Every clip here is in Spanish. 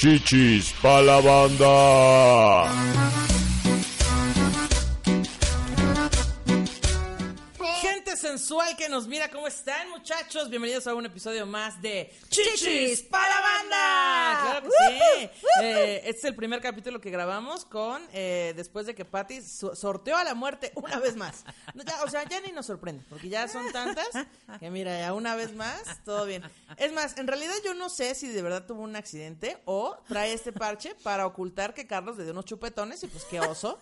Chichis pa' la banda. Sensual que nos mira, ¿cómo están muchachos? Bienvenidos a un episodio más de Chichis para la banda. Claro que sí. Eh, este es el primer capítulo que grabamos con, eh, después de que Patty so- sorteó a la muerte una vez más. No, ya, o sea, ya ni nos sorprende, porque ya son tantas que mira, ya una vez más, todo bien. Es más, en realidad yo no sé si de verdad tuvo un accidente o trae este parche para ocultar que Carlos le dio unos chupetones y pues qué oso.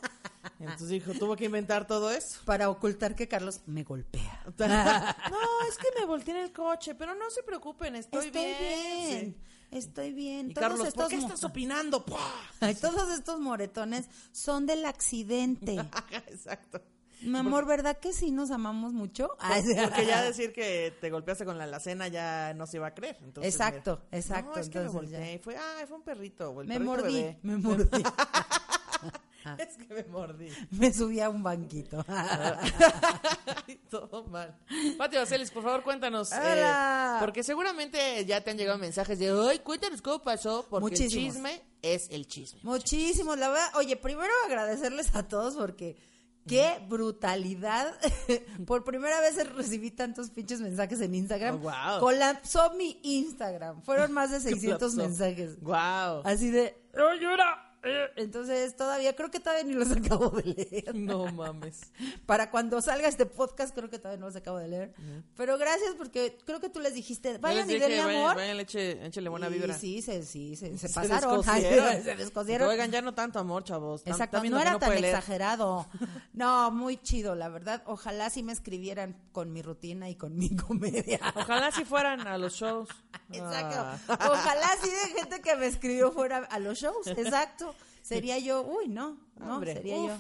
Entonces dijo, tuvo que inventar todo eso. para ocultar que Carlos me golpea. No, es que me volteé en el coche, pero no se preocupen, estoy, Estoy bien, bien. estoy bien. Y Todos Carlos, ¿por estos qué estás opinando? Ay, todos estos moretones son del accidente. Exacto. Mi amor, ¿verdad que sí nos amamos mucho? Ay. Porque ya decir que te golpeaste con la alacena ya no se iba a creer. Entonces, Exacto, mira. exacto, No, es que me volteé. y Fue, ay, fue un perrito. el Me perrito mordí, me mordí. Es que me mordí. Me subí a un banquito. Ay, Todo mal. Pati Vaselis, por favor, cuéntanos. eh, porque seguramente ya te han llegado mensajes de, ay, cuéntanos cómo pasó, porque el chisme es el chisme. Muchísimo, la verdad. Oye, primero agradecerles a todos porque qué brutalidad. Por primera vez recibí tantos pinches mensajes en Instagram. Oh, wow. Colapsó mi Instagram. Fueron más de 600 Colapsó. mensajes. Wow. Así de, ¡oh, llora! Entonces, todavía, creo que todavía ni los acabo de leer. No mames. Para cuando salga este podcast, creo que todavía no los acabo de leer. Pero gracias porque creo que tú les dijiste, vayan y denle amor. vayan, eche- échale buena vibra. Sí, sí, se, se Se pasaron. descosieron. se descosieron. Oigan, ya no tanto amor, chavos. Exacto, no era tan exagerado. No, muy chido, la verdad. Ojalá sí me escribieran con mi rutina y con mi comedia. Ojalá si fueran a los shows. Exacto. Ah. Ojalá sí de gente que me escribió fuera a los shows. Exacto. Sería yo, uy, no, no, Hombre, sería uf. yo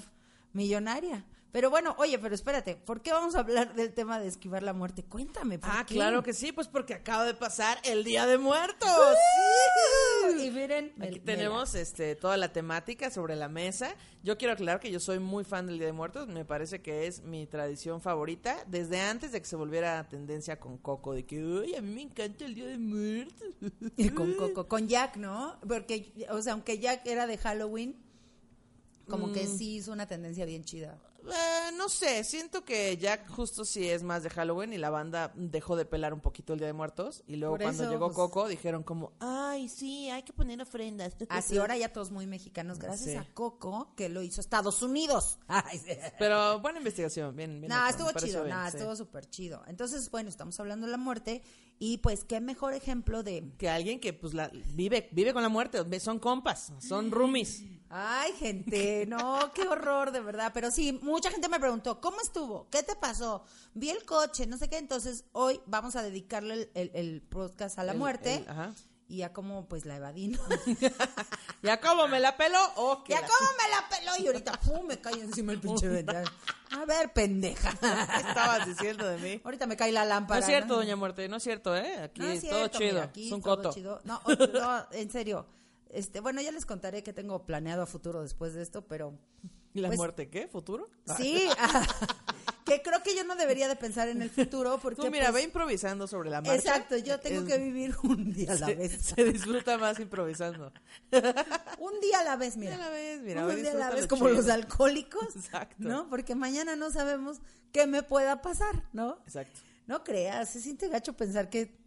millonaria. Pero bueno, oye, pero espérate, ¿por qué vamos a hablar del tema de esquivar la muerte? Cuéntame, ¿por Ah, qué? claro que sí, pues porque acaba de pasar el Día de Muertos. Y miren, Aquí tenemos este toda la temática sobre la mesa. Yo quiero aclarar que yo soy muy fan del Día de Muertos. Me parece que es mi tradición favorita desde antes de que se volviera tendencia con Coco de que, uy, a mí me encanta el Día de Muertos. Y con Coco, con Jack, ¿no? Porque, o sea, aunque Jack era de Halloween, como que Mm. sí hizo una tendencia bien chida. Eh, no sé, siento que Jack justo sí es más de Halloween y la banda dejó de pelar un poquito el Día de Muertos y luego Por cuando eso, llegó pues- Coco dijeron como, ay, sí, hay que poner ofrendas. Así ahora ya todos muy mexicanos, gracias Sí. a Coco, que lo hizo Estados Unidos. Ay, sí. Pero buena investigación, bien, bien. Estuvo chido, bien, sí. estuvo súper chido. Entonces, bueno, estamos hablando de la muerte y pues qué mejor ejemplo de... Que alguien que pues la, vive, vive con la muerte, son compas, son roomies. Ay, gente, no, qué horror, de verdad. Pero sí, mucha gente me preguntó, ¿cómo estuvo? ¿Qué te pasó? Vi el coche, no sé qué. Entonces, hoy vamos a dedicarle el, el- el podcast a la El- muerte ajá. y a cómo pues la evadí, ¿no? ¿Ya cómo me la peló? Que Ya la- cómo me la peló y ahorita pum, me cae encima el pinche ventana. A ver, pendeja. ¿Qué estabas diciendo de mí? Ahorita me cae la No lámpara. es cierto, doña Muerte, no es cierto, ¿eh? Aquí No es todo chido, mira, aquí es un todo coto. chido. No, o- no, en serio. Este, bueno, ya les contaré qué tengo planeado a futuro después de esto, pero ¿Y la Pues- muerte qué? ¿Futuro? sí, ah, que creo que yo no debería de pensar en el futuro porque Tú mira, pues, ve improvisando sobre la marcha. Exacto, yo tengo Es- que vivir un día a la se, vez. se disfruta más improvisando. Un día a la vez, mira. Un día a la vez, mira, Un día a la vez, como chido. los alcohólicos. Exacto. ¿No? Porque mañana no sabemos qué me pueda pasar, ¿no? Exacto. No creas, se siente gacho pensar que.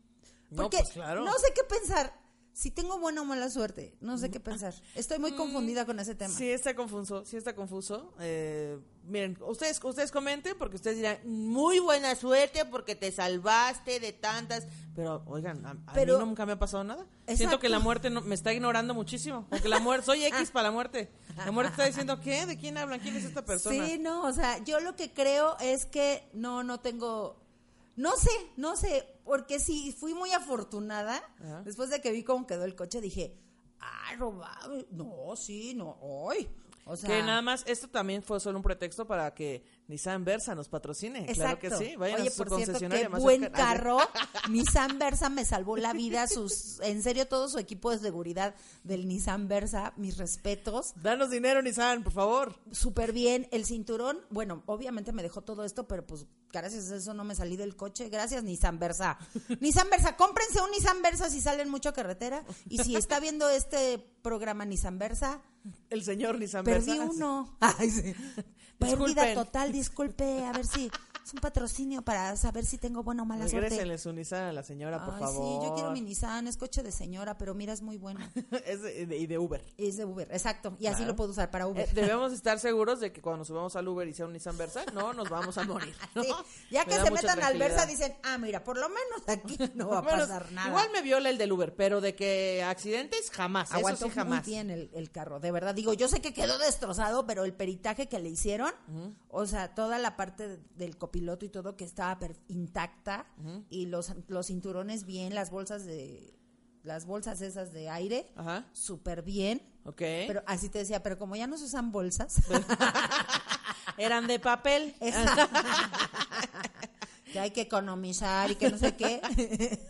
No, Porque pues, claro. no sé qué pensar. Si tengo buena o mala suerte, no sé qué pensar. Estoy muy confundida con ese tema. Mm. Sí está confuso, sí está confuso. Eh, miren, ustedes, ustedes comenten porque ustedes dirán, muy buena suerte porque te salvaste de tantas. Pero, oigan, a, a Pero- mí nunca me ha pasado nada. Exacto. Siento que la muerte no- me está ignorando muchísimo. Porque la muerte, soy X para la muerte. La muerte está diciendo, ¿qué? ¿De quién hablan? ¿Quién es esta persona? Sí, no, o sea, yo lo que creo es que no, no tengo, No sé, no sé, porque sí, fui muy afortunada. Ajá. Después de que vi cómo quedó el coche, dije, ah, robado. No, sí, no, hoy. O sea, que nada más, esto también fue solo un pretexto para que Nissan Versa nos patrocine. Claro que sí, vayan Oye, a su por cierto, concesionaria qué más buen cercana. carro. Nissan Versa me salvó la vida. Sus, en serio, todo su equipo de seguridad del Nissan Versa, mis respetos. Danos dinero, Nissan, por favor. Súper bien. El cinturón, bueno, obviamente me dejó todo esto, pero pues gracias a eso no me salí del coche. Gracias, Nissan Versa. Nissan Versa, cómprense un Nissan Versa si salen mucho a carretera. Y si está viendo este programa Nissan Versa, El señor Nissan perdí Versa. uno. Ay, sí. Pérdida Disculpen. total, disculpe. A ver si es un patrocinio para saber si tengo buena o mala suerte. Regrésenle su Nissan a la señora, por Ay, favor. sí, yo quiero mi Nissan, es coche de señora, pero mira, es muy bueno. Es de- de- y de Uber. Es de Uber, exacto. Y así lo puedo usar para Uber. Eh, debemos estar seguros de que cuando subamos al Uber y sea un Nissan Versa, no nos vamos a morir. ¿no? Sí, Ya que se metan al Versa, dicen, ah, mira, por lo menos aquí no va a pasar nada. Igual me viola el del Uber, pero de que accidentes jamás. Aguantó eso sí jamás. muy bien el, el carro, de verdad. Digo, yo sé que quedó destrozado, pero el peritaje que le hicieron, o sea, toda la parte de- del copiloto y todo que estaba intacta, y los, los cinturones bien, las bolsas de las bolsas esas de aire, súper bien. Ok. Pero así te decía, pero como ya no se usan bolsas, Eran de papel. que hay que economizar y que no sé qué.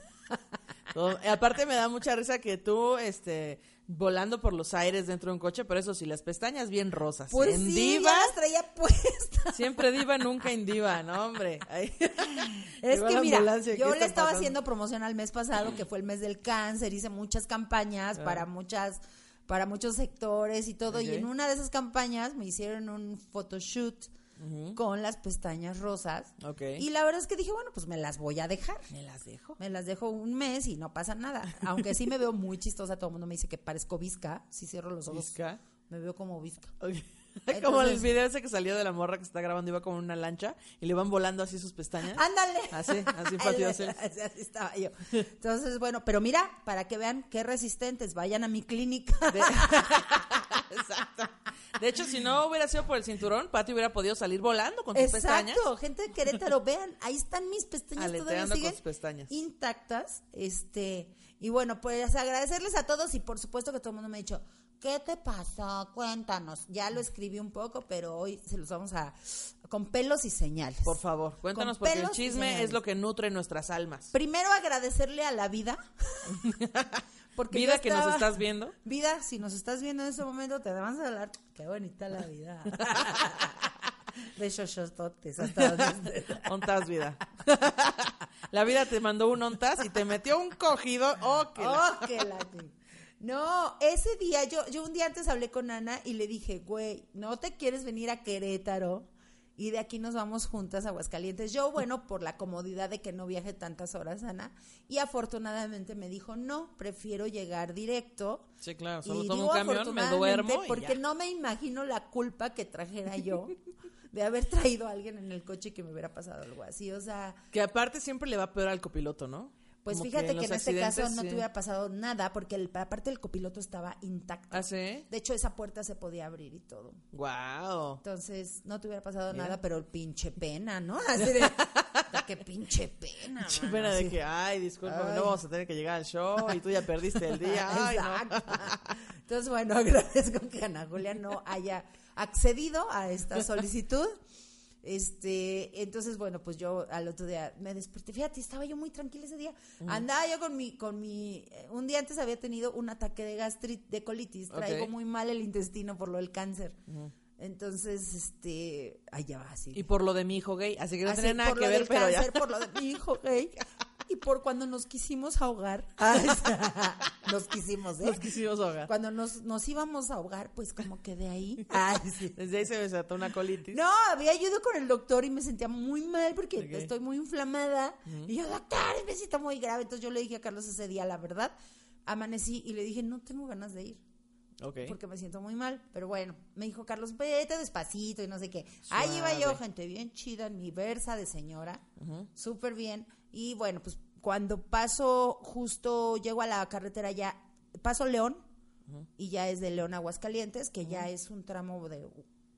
No, aparte me da mucha risa que tú, este, volando por los aires dentro de un coche, pero eso sí, las pestañas bien rosas. Pues en sí, diva, ya las traía puestas. siempre diva, nunca en diva, ¿no, hombre? Ay. Es que mira, ambulancia, ¿qué yo le estaba pasando? haciendo promoción al mes pasado, que fue el mes del cáncer, hice muchas campañas Ah. para muchas, para muchos sectores y todo, y en una de esas campañas me hicieron un photoshoot con las pestañas rosas. Ok. Y la verdad es que dije, bueno, pues me las voy a dejar. Me las dejo. Me las dejo un mes y no pasa nada. Aunque sí me veo muy chistosa, todo el mundo me dice que parezco visca. Si cierro los ojos, Visca. me veo como visca. Ok. Como el video ese que salió de la morra que está grabando, iba como en una lancha y le van volando así sus pestañas. Ándale. Así, así Pati Basel. así, así estaba yo. Entonces, bueno, pero mira, para que vean qué resistentes, vayan a mi clínica. De... Exacto. De hecho, si no hubiera sido por el cinturón, Pati hubiera podido salir volando con sus pestañas. Exacto, gente de Querétaro, vean, ahí están mis pestañas todavía Aleteando con sus pestañas. intactas. Este, y bueno, pues agradecerles a todos y por supuesto que todo el mundo me ha dicho, ¿qué te pasó? Cuéntanos. Ya lo escribí un poco, pero hoy se los vamos a con pelos y señales. Por favor, cuéntanos Con porque el chisme es lo que nutre nuestras almas. Primero agradecerle a la vida. Porque Vida que nos estás viendo. Vida, si nos estás viendo en este momento, te vamos a hablar. Qué bonita la vida. De shoshostotes hasta donde. Ontas, vida. La vida te mandó un ontas y te metió un cogido. Oh, que la- Oh, que la ching- No, ese día, yo, yo un día antes hablé con Ana y le dije, güey, ¿no te quieres venir a Querétaro? Y de aquí nos vamos juntas a Aguascalientes. Yo, bueno, por la comodidad de que no viaje tantas horas, Ana. Y afortunadamente me dijo, no, prefiero llegar directo. Sí, claro, solo Y tomo un camión, me duermo y Porque ya. no me imagino la culpa que trajera yo de haber traído a alguien en el coche y que me hubiera pasado algo así. O sea, Que aparte siempre le va peor al copiloto, ¿no? Pues Como fíjate que, en este caso no sí. te hubiera pasado nada porque el, aparte el copiloto estaba intacto. ¿Ah, sí? De hecho, esa puerta se podía abrir y todo. Wow. Entonces, no te hubiera pasado Mira. nada, pero el pinche pena, ¿no? Así de, qué pinche pena. Mano, pena de así. que, ay, discúlpame, Ay. no vamos a tener que llegar al show y tú ya perdiste el día. Ay, no. Exacto. Entonces, bueno, agradezco que Ana Julia no haya accedido a esta solicitud. Este, entonces, bueno, pues yo al otro día me desperté. Fíjate, estaba yo muy tranquila ese día. Andaba yo con mi, con mi, eh, un día antes había tenido un ataque de gastritis, de colitis. Traigo muy mal el intestino por lo del cáncer. Entonces, este, allá va así. Y por lo de mi hijo gay, así que no Así, tenía nada por que lo ver, del pero ya. cáncer, por lo de mi hijo gay y por cuando nos quisimos ahogar. Nos quisimos, ¿eh? Nos quisimos ahogar. Cuando nos, nos íbamos a ahogar, pues como que de ahí. Ay, sí. Desde ahí se me desató una colitis. No, había ido con el doctor y me sentía muy mal porque estoy muy inflamada. Y yo, doctor, me siento muy grave. Entonces yo le dije a Carlos ese día, la verdad, amanecí y le dije, no tengo ganas de ir Ok. porque me siento muy mal. Pero bueno, me dijo Carlos, vete despacito y no sé qué. Ahí iba yo, gente bien chida, en mi versa de señora, súper bien. Y bueno, pues cuando paso, justo llego a la carretera ya, paso León, y ya es de León a Aguascalientes, que ya es un tramo de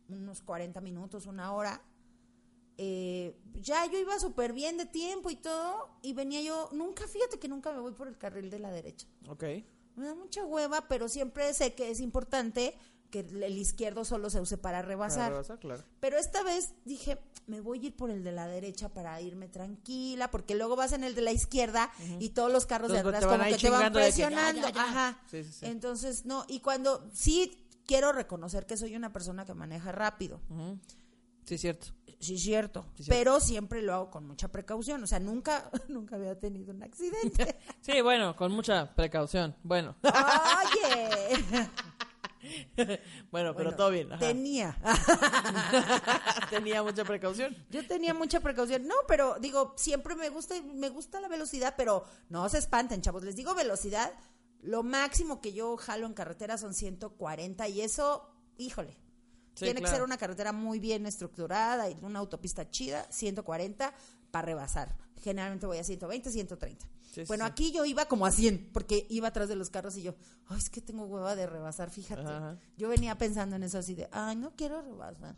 unos 40 minutos, una hora. eh, ya yo iba súper bien de tiempo y todo, y venía yo, nunca, fíjate que nunca me voy por el carril de la derecha. Ok. Me da mucha hueva, pero siempre sé que es importante que el izquierdo solo se use para rebasar. Para rebasar, claro. Pero esta vez dije, me voy a ir por el de la derecha para irme tranquila, porque luego vas en el de la izquierda y todos los carros de Entonces, atrás te van como que te van chingando de que ya, presionando. ya, ya. Ajá. Sí, sí, sí. Entonces, no, y cuando sí quiero reconocer que soy una persona que maneja rápido. Ujú. Sí, cierto. Sí, cierto. Sí, cierto. Pero siempre lo hago con mucha precaución. O sea, nunca, nunca había tenido un accidente. Sí, bueno, con mucha precaución. Bueno, Oye. bueno, pero Bueno, todo bien. ajá. Tenía. Tenía mucha precaución. Yo tenía mucha precaución. No, pero digo, siempre me gusta, me gusta la velocidad, pero no se espanten, chavos. Les digo velocidad. Lo máximo que yo jalo en carretera son 140 y eso, híjole. Sí, tiene que ser una carretera muy bien estructurada y una autopista chida, 140 para rebasar. Generalmente voy a 120, 130. Sí, bueno, sí. aquí yo iba como a 100 porque iba atrás de los carros y yo, ay, es que tengo hueva de rebasar, fíjate. Ajá. Yo venía pensando en eso así de, ay, no quiero rebasar.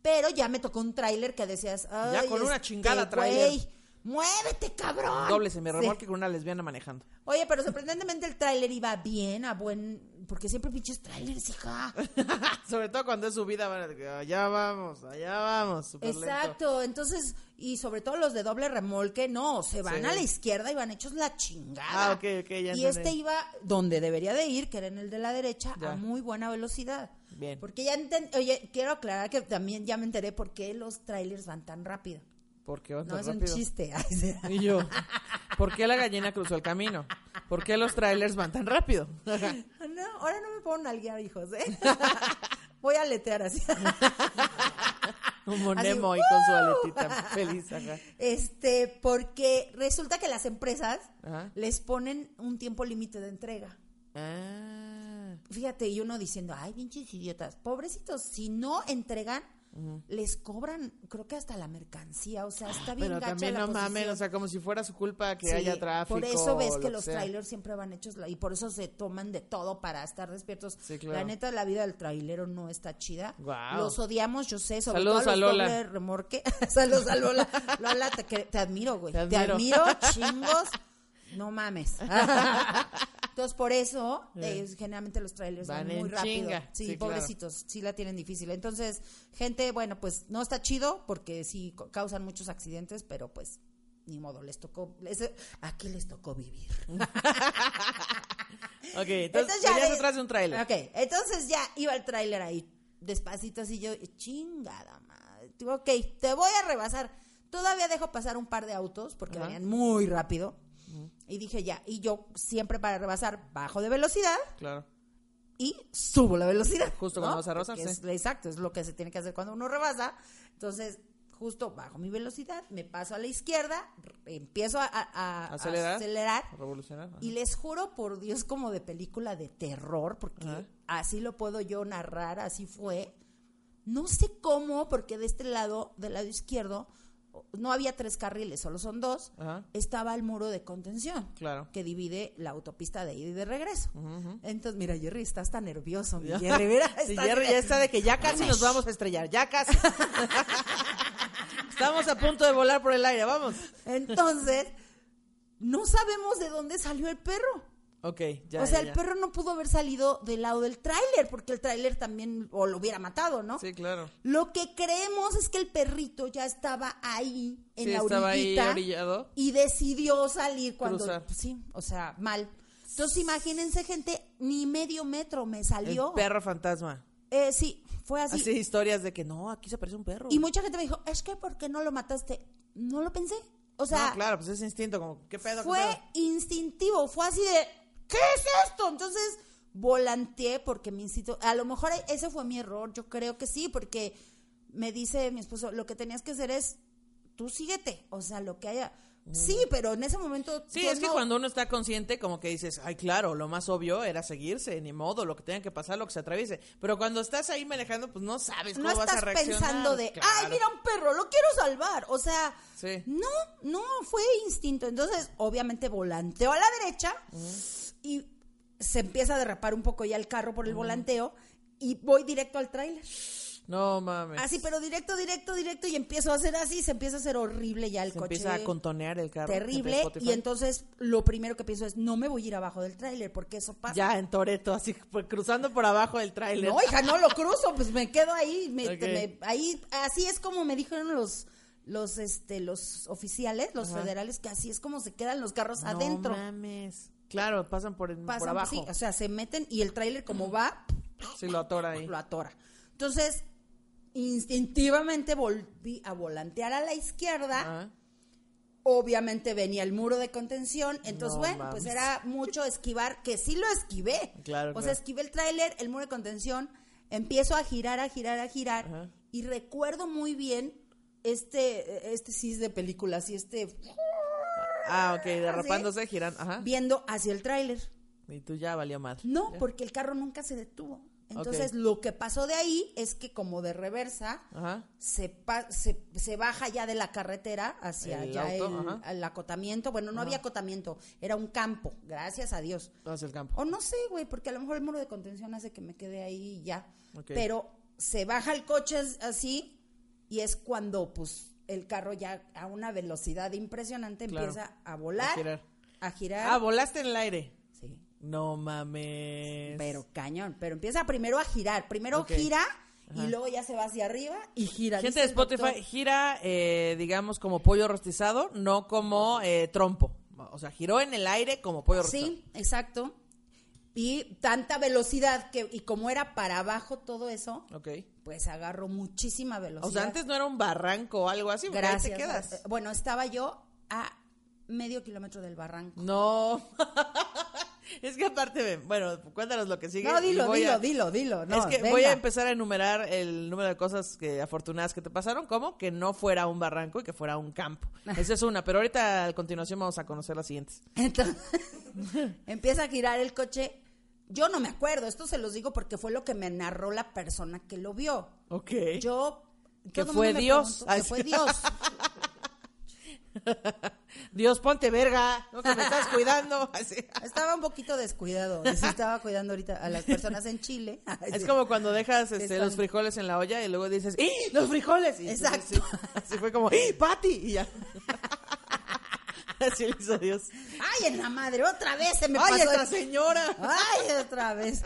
Pero ya me tocó un tráiler que decías, ay, Ya con una este chingada tráiler. Muévete, cabrón. Doble se me Sí. remolque con una lesbiana manejando. Oye, pero sorprendentemente el tráiler iba bien, a buen... Porque siempre pinches trailers, hija. Sobre todo cuando es subida, van a decir, allá vamos, allá vamos, lento. Exacto, entonces, y sobre todo los de doble remolque, no, se van Sí. a la izquierda y van hechos la chingada. Ah, ok, ok, ya Y este iba donde debería de ir, que era en el de la derecha, Ya. a muy buena velocidad. Bien. Porque ya enten- oye, quiero aclarar que también ya me enteré por qué los trailers van tan rápido. Porque va No es un chiste. Y yo, ¿por qué la gallina cruzó el camino? ¿Por qué los trailers van tan rápido? No, ahora no me puedo nalguear, hijos, ¿eh? Voy a aletear así. Como Nemo y con su aletita feliz, ajá. Este, porque resulta que las empresas Ajá. les ponen un tiempo límite de entrega. Ah, Fíjate, y uno diciendo, ay, pinches idiotas, pobrecitos, si no entregan, les cobran, creo que hasta la mercancía, o sea, está bien pero gacha también la no mames, posición. o sea, como si fuera su culpa que Sí, haya tráfico. Por eso ves que lo los sea. trailers siempre van hechos y por eso se toman de todo para estar despiertos. Sí, claro. La neta, la vida del trailero no está chida. Los odiamos, yo sé, sobre Saludos todo a los Lola. remorque. Saludos a Lola. Lola, te, te admiro, güey. Te admiro, chingos. No mames. Entonces, por eso, eh, generalmente los trailers Van van muy rápido. chinga. Sí, Sí, claro. pobrecitos, sí la tienen difícil. Entonces, gente, bueno, pues no está chido porque sí causan muchos accidentes, pero pues ni modo, les tocó, les- aquí les tocó vivir. Ok, entonces, ya de- detrás de un trailer. Ok, entonces ya iba el tráiler ahí, despacito así yo, chingada madre. Ok, te voy a rebasar. Todavía dejo pasar un par de autos porque venían muy rápido. Y dije ya, y yo siempre para rebasar bajo de velocidad Claro. y subo la velocidad. Justo ¿no? cuando vas a rebasar, sí. exacto, es lo que se tiene que hacer cuando uno rebasa. Entonces, justo bajo mi velocidad, me paso a la izquierda, empiezo a, a- a- a Acelerar. Revolucionar. ajá. y les juro por Dios como de película de terror, porque Ajá. así lo puedo yo narrar, así fue. No sé cómo, porque de este lado, del lado izquierdo, no había tres carriles, solo son dos. Ajá. Estaba el muro de contención Claro. que divide la autopista de ida y de regreso. Entonces, mira, Jerry, estás tan nervioso, mi. Jerry, mira, Sí, Jerry ya está de que ya casi nos vamos a estrellar, ya casi. Estamos a punto de volar por el aire, vamos. Entonces, no sabemos de dónde salió el perro. Ok, ya. o sea, ya, el ya. perro no pudo haber salido del lado del tráiler, porque el tráiler también o lo hubiera matado, ¿no? Sí, claro. Lo que creemos es que el perrito ya estaba ahí en Sí, la estaba ahí orillado. y decidió salir cuando Cruzar. sí, o sea, mal. Entonces imagínense gente, ni medio metro me El salió. perro fantasma. Eh, sí, fue así. Así historias de que no, aquí se aparece un perro. Y mucha gente me dijo, es que ¿por qué no lo mataste? No lo pensé. O sea, no, claro, pues es instinto, como, ¿qué pedo? qué fue pedo? instintivo, fue así de, ¿qué es esto? Entonces volanteé porque mi instinto, a lo mejor ese fue mi error, yo creo que sí, porque me dice mi esposo, lo que tenías que hacer es, tú síguete, o sea, lo que haya. Sí, pero en ese momento... Sí, es que no- cuando uno está consciente, como que dices, ay, claro, lo más obvio era seguirse, ni modo, lo que tenga que pasar, lo que se atraviese. Pero cuando estás ahí manejando, pues no sabes cómo No vas a estás reaccionar. pensando de, Claro. ay, mira un perro, lo quiero salvar. O sea, Sí. no, no, fue instinto. Entonces, obviamente, volanteo a la derecha y se empieza a derrapar un poco ya el carro por el volanteo y voy directo al tráiler. No mames. Así, pero directo, directo, directo, y empiezo a hacer así, se empieza a hacer horrible ya el Se coche. empieza a contonear el carro. terrible, y entonces lo primero que pienso es, no me voy a ir abajo del tráiler, porque eso pasa. Ya en Toreto, así pues, cruzando por abajo del tráiler. No, hija, no lo cruzo, pues me quedo ahí, me- ahí, así es como me dijeron los, los, este, los oficiales, los Ajá. federales, que así es como se quedan los carros No adentro. mames. Claro, pasan por, por abajo. sí, o sea, se meten y el tráiler como va, Sí, lo atora ahí. lo atora. Entonces, instintivamente volví a volantear a la izquierda. Ajá. Obviamente venía el muro de contención, entonces No bueno, mames. pues era mucho esquivar, que sí lo esquivé. Claro, O claro. sea, esquivé el tráiler, el muro de contención, empiezo a girar, a girar, a girar, Ajá. y recuerdo muy bien este, este cis de películas y este Ah, ok, derrapándose, girando. Ajá. viendo hacia el tráiler. Y tú ya valió madre. No, Ya. porque el carro nunca se detuvo. Entonces, lo que pasó de ahí es que como de reversa, Ajá. se, pa- se, se baja ya de la carretera hacia El auto, el, acotamiento. Bueno, no había acotamiento, era un campo, gracias a Dios. Hacia el campo. O no sé, güey, porque a lo mejor el muro de contención hace que me quede ahí y ya. Pero se baja el coche as- así y es cuando, pues, el carro ya a una velocidad impresionante Claro. empieza a volar, A girar. a girar. Ah, volaste en el aire. sí. No mames. Pero cañón, pero empieza primero a girar, primero gira Ajá. y luego ya se va hacia arriba y gira. Gente de Spotify, doctor, gira, eh, digamos, como pollo rostizado, no como eh, trompo. O sea, giró en el aire como pollo rostizado. Sí, exacto. Y tanta velocidad que y como era para abajo todo eso, Ok. Pues agarró muchísima velocidad. O sea, antes no era un barranco o algo así. porque ahí gracias. te quedas. Eh, Bueno, estaba yo a medio kilómetro del barranco. No. es que aparte, bueno, cuéntanos lo que sigue. No, dilo, dilo, a- dilo, dilo. No, es que venga. voy a empezar a enumerar el número de cosas que afortunadas que te pasaron, como que no fuera un barranco y que fuera un campo. Esa es una, pero ahorita a continuación vamos a conocer las siguientes. Entonces, empieza a girar el coche. Yo no me acuerdo, esto se los digo porque fue lo que me narró la persona que lo vio. Ok. Yo. Que fue Dios. preguntó Que fue Dios. Dios, ponte verga, no que me estás cuidando. Así. Estaba un poquito descuidado. y sí estaba cuidando ahorita a las personas en Chile. Es como cuando dejas este, Están- los frijoles en la olla y luego dices, ¡¡Eh! ¡Los frijoles! Y entonces, Exacto. sí, así fue como, ¡Eh! ¡Pati! Y ya. así lo hizo Dios. ¡Ay, en la madre! ¡Otra vez se me ¡Ay, pasó! esta señora! ¡Ay, otra vez!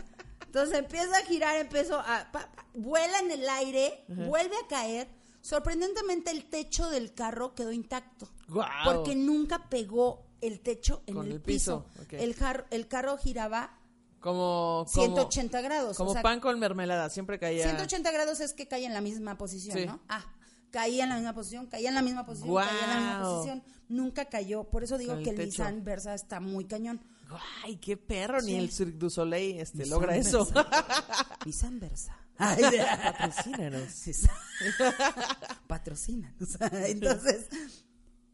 Entonces empieza a girar, empezó a... pa- pa- vuela en el aire, vuelve a caer. Sorprendentemente el techo del carro quedó intacto. Guau. Porque nunca pegó el techo en Con el, el piso. El, jar- el carro giraba Como, como 180 grados. Como o sea, pan con mermelada, siempre caía. 180 grados es que cae en la misma posición, Sí. ¿no? Ah, caía en la misma posición, caía en la misma posición, caía en la misma posición. Nunca cayó. Por eso digo el que el. Nissan Versa está muy cañón. ¡Ay, qué perro! Ni el Cirque du Soleil este, Nissan logra eso. Versa. Nissan Versa. Patrocínanos. Sí. Patrocínanos. Entonces,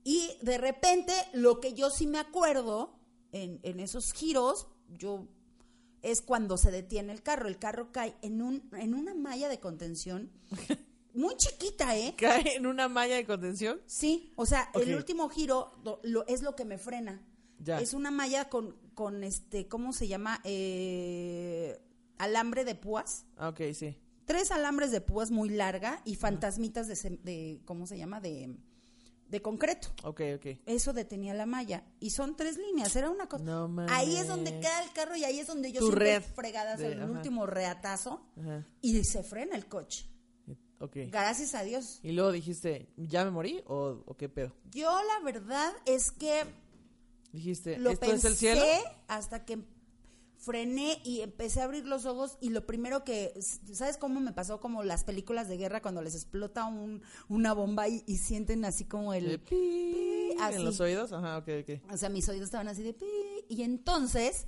y de repente, lo que yo sí me acuerdo en, en esos giros, yo es cuando se detiene el carro. El carro cae en un, en una malla de contención muy chiquita, ¿eh? ¿Cae en una malla de contención? Sí, o sea, el último giro lo, lo- es lo que me frena. Ya. Es una malla con, con este, ¿cómo se llama? Eh, alambre de púas. Ah, ok, sí. Tres alambres de púas muy larga y fantasmitas de, de ¿cómo se llama? De, de concreto. Ok, ok. Eso detenía la malla. Y son tres líneas, era una cosa. No mames. ahí es donde queda el carro y ahí es donde yo Tu siempre red fregadas de- el ajá. último reatazo Ajá. y se frena el coche. Gracias a Dios. Y luego dijiste, ¿ya me morí o, o qué pedo? Yo la verdad es que Dijiste, lo ¿esto pensé es el cielo? hasta que frené y empecé a abrir los ojos y lo primero que, ¿sabes cómo me pasó? Como las películas de guerra cuando les explota un, una bomba y, y sienten así como el... Eh, pi, así. ¿En los oídos? Ajá, ok, ok. O sea, mis oídos estaban así de... pi, Y entonces,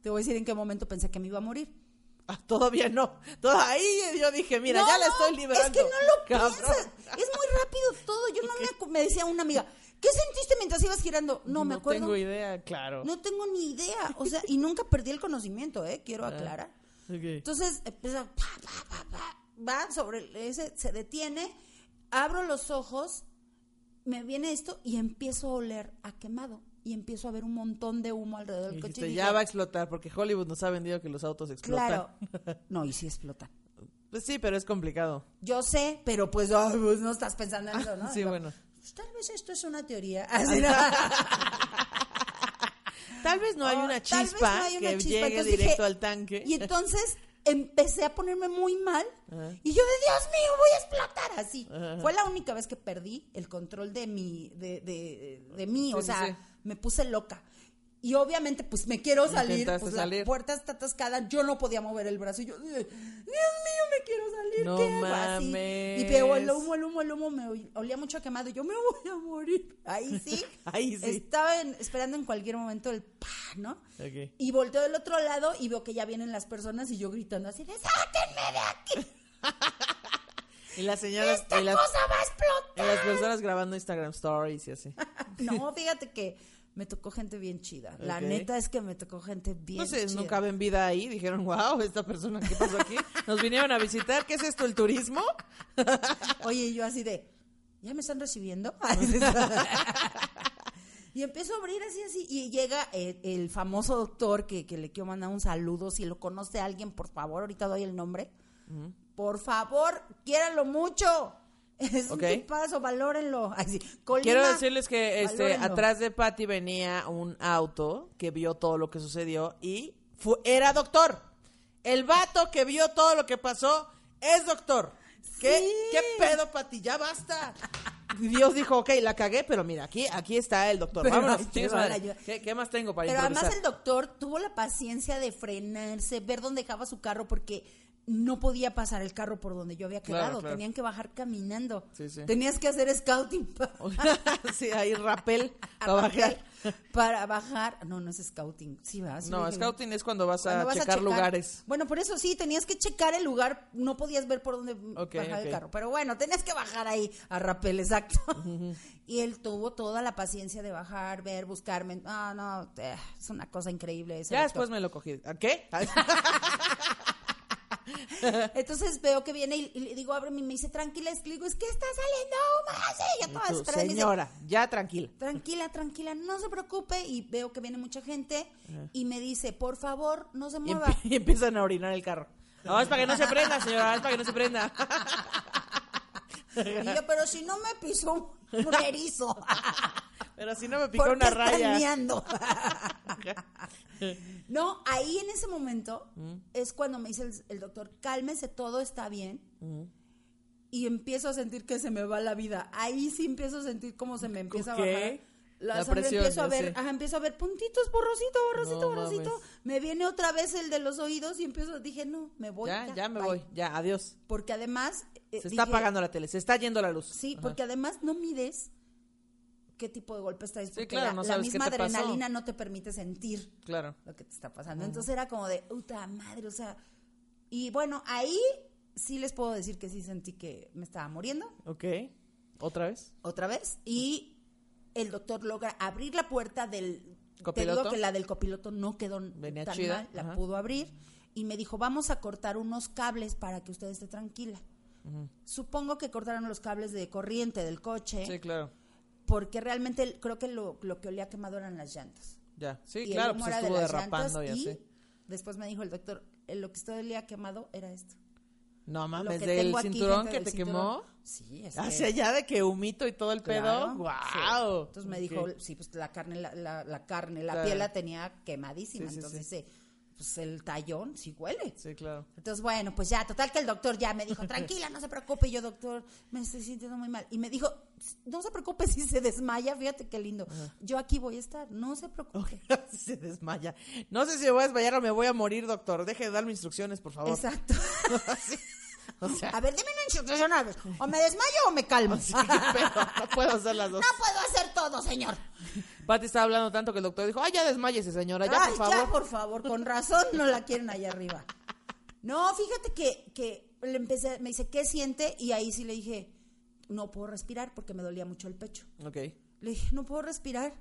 te voy a decir en qué momento pensé que me iba a morir. Ah, todavía no. Todo ahí yo dije, mira, No, ya la no, estoy liberando. Es que no lo Cabrón. piensas. Es muy rápido todo. Yo no me, me decía una amiga, ¿qué sentiste mientras ibas girando? No, me acuerdo. tengo idea, claro. No tengo ni idea. O sea, y nunca perdí el conocimiento, ¿eh? Quiero Ah. aclarar. Entonces empieza, pa, pa, pa, pa, va sobre ese, se detiene, abro los ojos, me viene esto y empiezo a oler a quemado. Y empiezo a ver un montón de humo alrededor del coche. y ya dije, va a explotar, porque Hollywood nos ha vendido que los autos explotan. Claro. No, y sí explotan. Pues sí, pero es complicado. Yo sé, pero pues, pues no estás pensando en eso, ¿no? Sí, bueno. pues, tal vez esto es una teoría. Así, ¿no? Tal vez no hay Oh, una chispa no hay una que chispa. llegue Entonces directo dije- al tanque. Y entonces empecé a ponerme muy mal. Ajá. Y yo de Dios mío, voy a explotar así. Ajá. Fue la única vez que perdí el control de mi, de, de, de mí. Sí, o sea, sí. Me puse loca. Y obviamente, pues me quiero salir. Pues salir. la puerta está atascada. Yo no podía mover el brazo. Y yo, Dios mío, me quiero salir. No ¿Qué hago? Así. Y pegó el humo, el humo, el humo. Me ol- olía mucho a quemado. Y yo me voy a morir. Ahí sí. Ahí sí. Estaba en- esperando en cualquier momento el pa, ¿no? Y volteo del otro lado y veo que ya vienen las personas y yo gritando así de ¡sáquenme de aquí! Y las señoras ¡Esta y las, cosa va a y explotar! las personas grabando Instagram stories y así. No, fíjate que me tocó gente bien chida. La neta es que me tocó gente bien Entonces, chida. nunca ven vida ahí. Dijeron, wow, esta persona, ¿qué pasó aquí? Nos vinieron a visitar. ¿Qué es esto, el turismo? Oye, y yo así de, ¿ya me están recibiendo? y empiezo a abrir así, así, y llega el, el famoso doctor que, que le quiero mandar un saludo. Si lo conoce alguien, por favor, ahorita doy el nombre. Por favor, quiéranlo mucho. Es Ok. un tipazo, valórenlo. Así, Colima, Quiero decirles que este, valórenlo. atrás de Patty venía un auto que vio todo lo que sucedió y fu- era doctor. El vato que vio todo lo que pasó es doctor. ¿Qué, Sí. ¿Qué pedo, Patty? Ya basta. Dios dijo, ok, la cagué, pero mira, aquí, aquí está el doctor. Pero Vámonos, madre. ayuda. ¿Qué, qué más tengo para Pero además el doctor tuvo la paciencia de frenarse, ver dónde dejaba su carro porque no podía pasar el carro por donde yo había quedado. claro. Tenían que bajar caminando. Sí, sí. Tenías que hacer scouting pa- sí, ahí rappel para bajar. para bajar. No, no es scouting. Sí, va. sí No, dije- scouting es cuando vas cuando a vas a checar lugares. Bueno, por eso sí, tenías que checar el lugar. No podías ver por dónde Ok, bajar ok. el carro. Pero bueno, tenías que bajar ahí a rappel, exacto. Y él tuvo toda la paciencia de bajar, ver, buscarme. Ah, no, eh, es una cosa increíble. Ya después me lo cogí. ¿A qué? Entonces veo que viene y, y le digo, ábreme y me dice, tranquila, es que le digo, es que está saliendo yo toda Tú, desesperada, y me dice, señora, ya tranquila. tranquila, tranquila, no se preocupe. Y veo que viene mucha gente y me dice, por favor, no se mueva. y empiezan a orinar el carro. No, es para que no se prenda, señora, es para que no se prenda. Y yo, pero si no me pisó un erizo. Pero si no me picó ¿Por una qué raya. no, ahí en ese momento Mm. es cuando me dice el, el doctor, cálmese, todo está bien. Y empiezo a sentir que se me va la vida. Ahí sí empiezo a sentir cómo se me empieza a bajar. La, La sangre, presión, empiezo a ya ver, ajá, empiezo a ver puntitos, borrosito, borrosito, No borrosito. mames. Me viene otra vez el de los oídos y empiezo, dije, no, me voy. Ya, ya me bye". voy, ya, adiós. Porque además... eh, Se está dije, apagando la tele, se está yendo la luz. Sí, Ajá. porque además no mides qué tipo de golpe traes. Porque claro, la, no la sabes qué misma pasó. adrenalina no te permite sentir Claro. lo que te está pasando. Entonces era como de, puta madre, o sea. Y bueno, ahí sí les puedo decir que sí sentí que me estaba muriendo Ok. ¿Otra vez? otra vez. Y el doctor logra abrir la puerta del. Te ¿Copiloto? digo que la del copiloto no quedó Venía tan chida, mal, la ajá. pudo abrir. Y me dijo, vamos a cortar unos cables para que usted esté tranquila. Supongo que cortaron los cables de corriente del coche Sí, claro. porque realmente creo que lo, lo que olía quemado eran las llantas. Ya. Sí, Y claro, pues de estuvo derrapando y así. después me dijo el doctor, eh, lo que usted olía quemado era esto. No mames, del cinturón que te cinturón. quemó. Sí, es Hacia que- allá de que humito y todo el claro, pedo. sí. ¡Wow! Entonces me dijo, sí, pues la carne, la, la, la carne, la Claro. piel la tenía quemadísima. Sí, entonces, sí. Pues el tallón sí huele. Sí, claro. Entonces, bueno, pues ya, total que el doctor ya me dijo, tranquila, no se preocupe. Y yo, doctor, me estoy sintiendo muy mal. Y me dijo, no se preocupe si se desmaya, fíjate qué lindo. Yo aquí voy a estar, no se preocupe. se desmaya. No sé si me voy a desmayar o me voy a morir, doctor. Deje de darme instrucciones, por favor. Exacto. Sí. O sea, A ver, dime una instrucción. a ver, O me desmayo o me calmo. sí. No puedo hacer las dos. No puedo hacer todo, señor. Pati estaba hablando tanto que el doctor dijo, ay, ya desmayese, señora, ya, Ay, por favor. ya, por favor, con razón no la quieren allá arriba. No, fíjate que, que le empecé, me dice, ¿qué siente? Y ahí sí le dije, no puedo respirar porque me dolía mucho el pecho. Ok. Le dije, no puedo respirar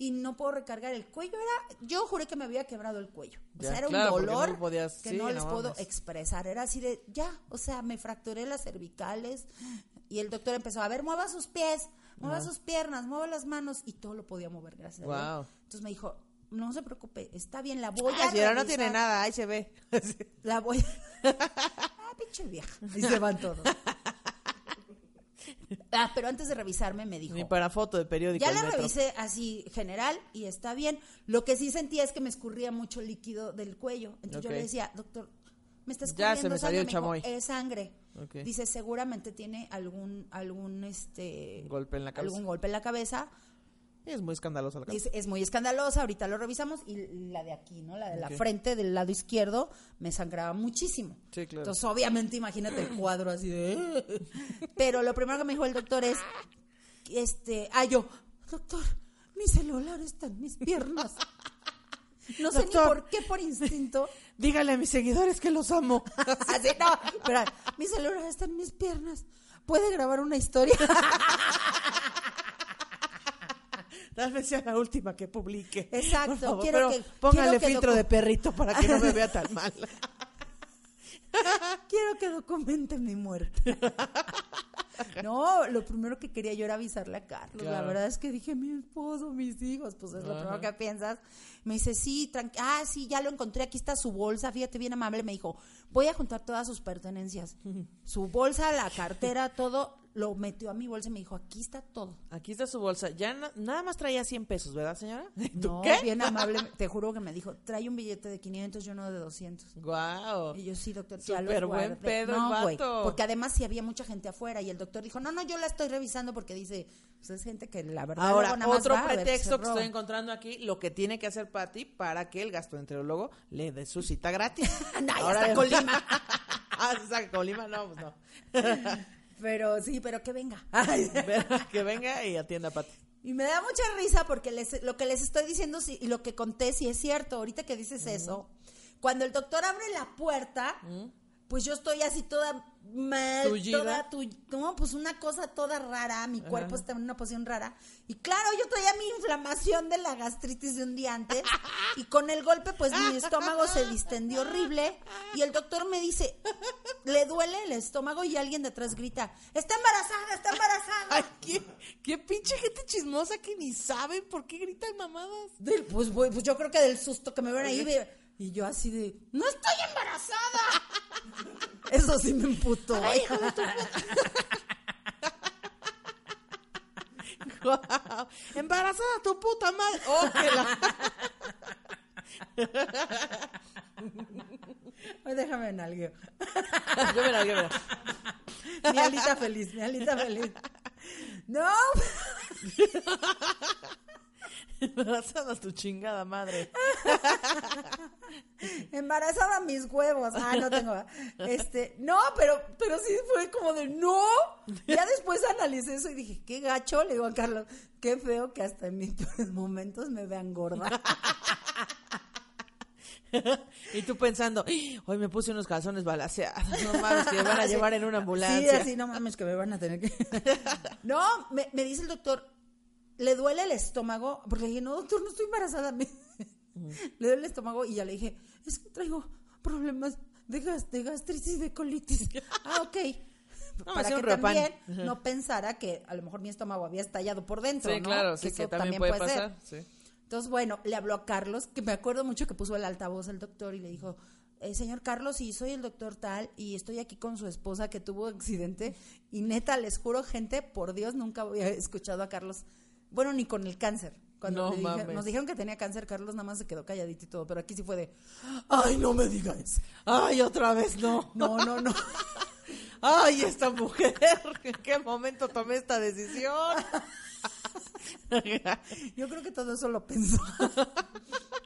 y no puedo recargar el cuello. Era, yo juré que me había quebrado el cuello. O Ya, sea, era claro, un dolor no podías- que sí, no no les puedo expresar. Era así de, ya, o sea, me fracturé las cervicales y el doctor empezó a ver, mueva sus pies, mueva sus piernas, mueva las manos y todo lo podía mover, gracias a. Dios. Entonces me dijo, no se preocupe, está bien, la voy Ah, a señora, no revisar. tiene nada, ahí se ve. La voy ah, pinche vieja. Y se van todos. Ah, pero antes de revisarme me dijo. Ni para foto de periódico. Ya la metro. revisé así general y está bien. Lo que sí sentía es que me escurría mucho líquido del cuello. Entonces yo le decía, doctor, me está Ya escurriendo se me sangre. salió Me dijo, chamoy. Es sangre. Dice, seguramente tiene algún, algún, este... Golpe en la cabeza. Algún golpe en la cabeza. Es muy escandalosa la cabeza. Es, es muy escandalosa, ahorita lo revisamos. Y la de aquí, ¿no? La de la frente, del lado izquierdo, me sangraba muchísimo. Sí, claro. Entonces, obviamente, imagínate el cuadro así de... Pero lo primero que me dijo el doctor es, este, ah, yo, doctor, mi celular está en mis piernas. No sé Doctor. ni por qué, por instinto. Dígale a mis seguidores que los amo. Así, no, pero mi celular está en mis piernas. ¿Puede grabar una historia? Tal vez sea la última que publique. Exacto, Por favor, quiero pero que- póngale quiero que filtro de perrito para que no me vea tan mal. Quiero que documente mi muerte. No, lo primero que quería yo era avisarle a Carlos. La verdad es que dije, mi esposo, mis hijos, pues es lo primero que piensas. Me dice, sí, tranqui- ah, sí, ya lo encontré, aquí está su bolsa, fíjate, bien amable. Me dijo, voy a juntar todas sus pertenencias. Su bolsa, la cartera, todo, lo metió a mi bolsa y me dijo, aquí está todo. Aquí está su bolsa. Ya na- nada más traía 100 pesos, ¿verdad, señora? ¿Tú No, qué? bien amable, te juro que me dijo, trae un billete de 500 y uno de 200. Guau. Y yo sí, doctor, ya los Súper buen guardé". pedo el no, güey, vato. porque además sí había mucha gente afuera y el doctor dijo, no, no, yo la estoy revisando porque dice, pues es gente que la verdad Ahora, nada más otro va a ver qué pretexto que estoy encontrando aquí, lo que tiene que hacer Patty para que el gastroenterólogo le dé su cita gratis. No, ya está con Lima. ah, ¿se saca con Lima? No, pues no. Pero sí, pero que venga. que venga y atienda a Patty. y me da mucha risa porque les- lo que les estoy diciendo y lo que conté sí es cierto. Ahorita que dices eso, cuando el doctor abre la puerta, pues yo estoy así toda mal, Tullida. toda tu- no, pues una cosa toda rara, mi cuerpo está en una posición rara. Y claro, yo traía mi inflamación de la gastritis de un día antes y con el golpe pues mi estómago se distendió horrible y el doctor me dice, le duele el estómago y alguien detrás grita, está embarazada, está embarazada. Ay, qué, qué pinche gente chismosa que ni saben por qué gritan mamadas. Del- pues, pues yo creo que del susto que me ven ahí. Y yo así de, no estoy embarazada. Eso sí me emputó. Guau. Embarazada tu puta madre. Oh, la- Ay, déjame en algo. Yo yo mira. Mi alita feliz, mi alita feliz. No, Embarazada tu chingada madre. embarazada mis huevos. Ah, no tengo. Este, no, pero, pero sí fue como de no. Ya después analicé eso y dije, qué gacho. Le digo a Carlos, qué feo que hasta en mis momentos me vean gorda. Y tú pensando, "Ay, hoy me puse unos calzones balaseados. No mames, que me van a llevar en una Sí, ambulancia. así no mames que me van a tener que. no, me, me dice el doctor, ¿le duele el estómago? Porque le dije, no, doctor, no estoy embarazada. Me- le duele el estómago y ya le dije, es que traigo problemas de, gas- de gastritis y de colitis. ah, ok. No, Para que también no pensara que a lo mejor mi estómago había estallado por dentro. Sí, ¿no? claro, sí, que también puede pasar. Sí. Entonces, bueno, le habló a Carlos, que me acuerdo mucho que puso el altavoz el doctor y le dijo, eh, señor Carlos, sí, soy el doctor tal y estoy aquí con su esposa que tuvo accidente y neta, les juro, gente, por Dios, nunca había escuchado a Carlos, bueno, ni con el cáncer. Cuando No dije- mames. nos dijeron que tenía cáncer, Carlos nada más se quedó calladito y todo, pero aquí sí fue de, ay, no me digas. Ay, otra vez no. No, no, no. Ay, esta mujer. ¿En qué momento tomé esta decisión? Yo creo que todo eso lo pensó.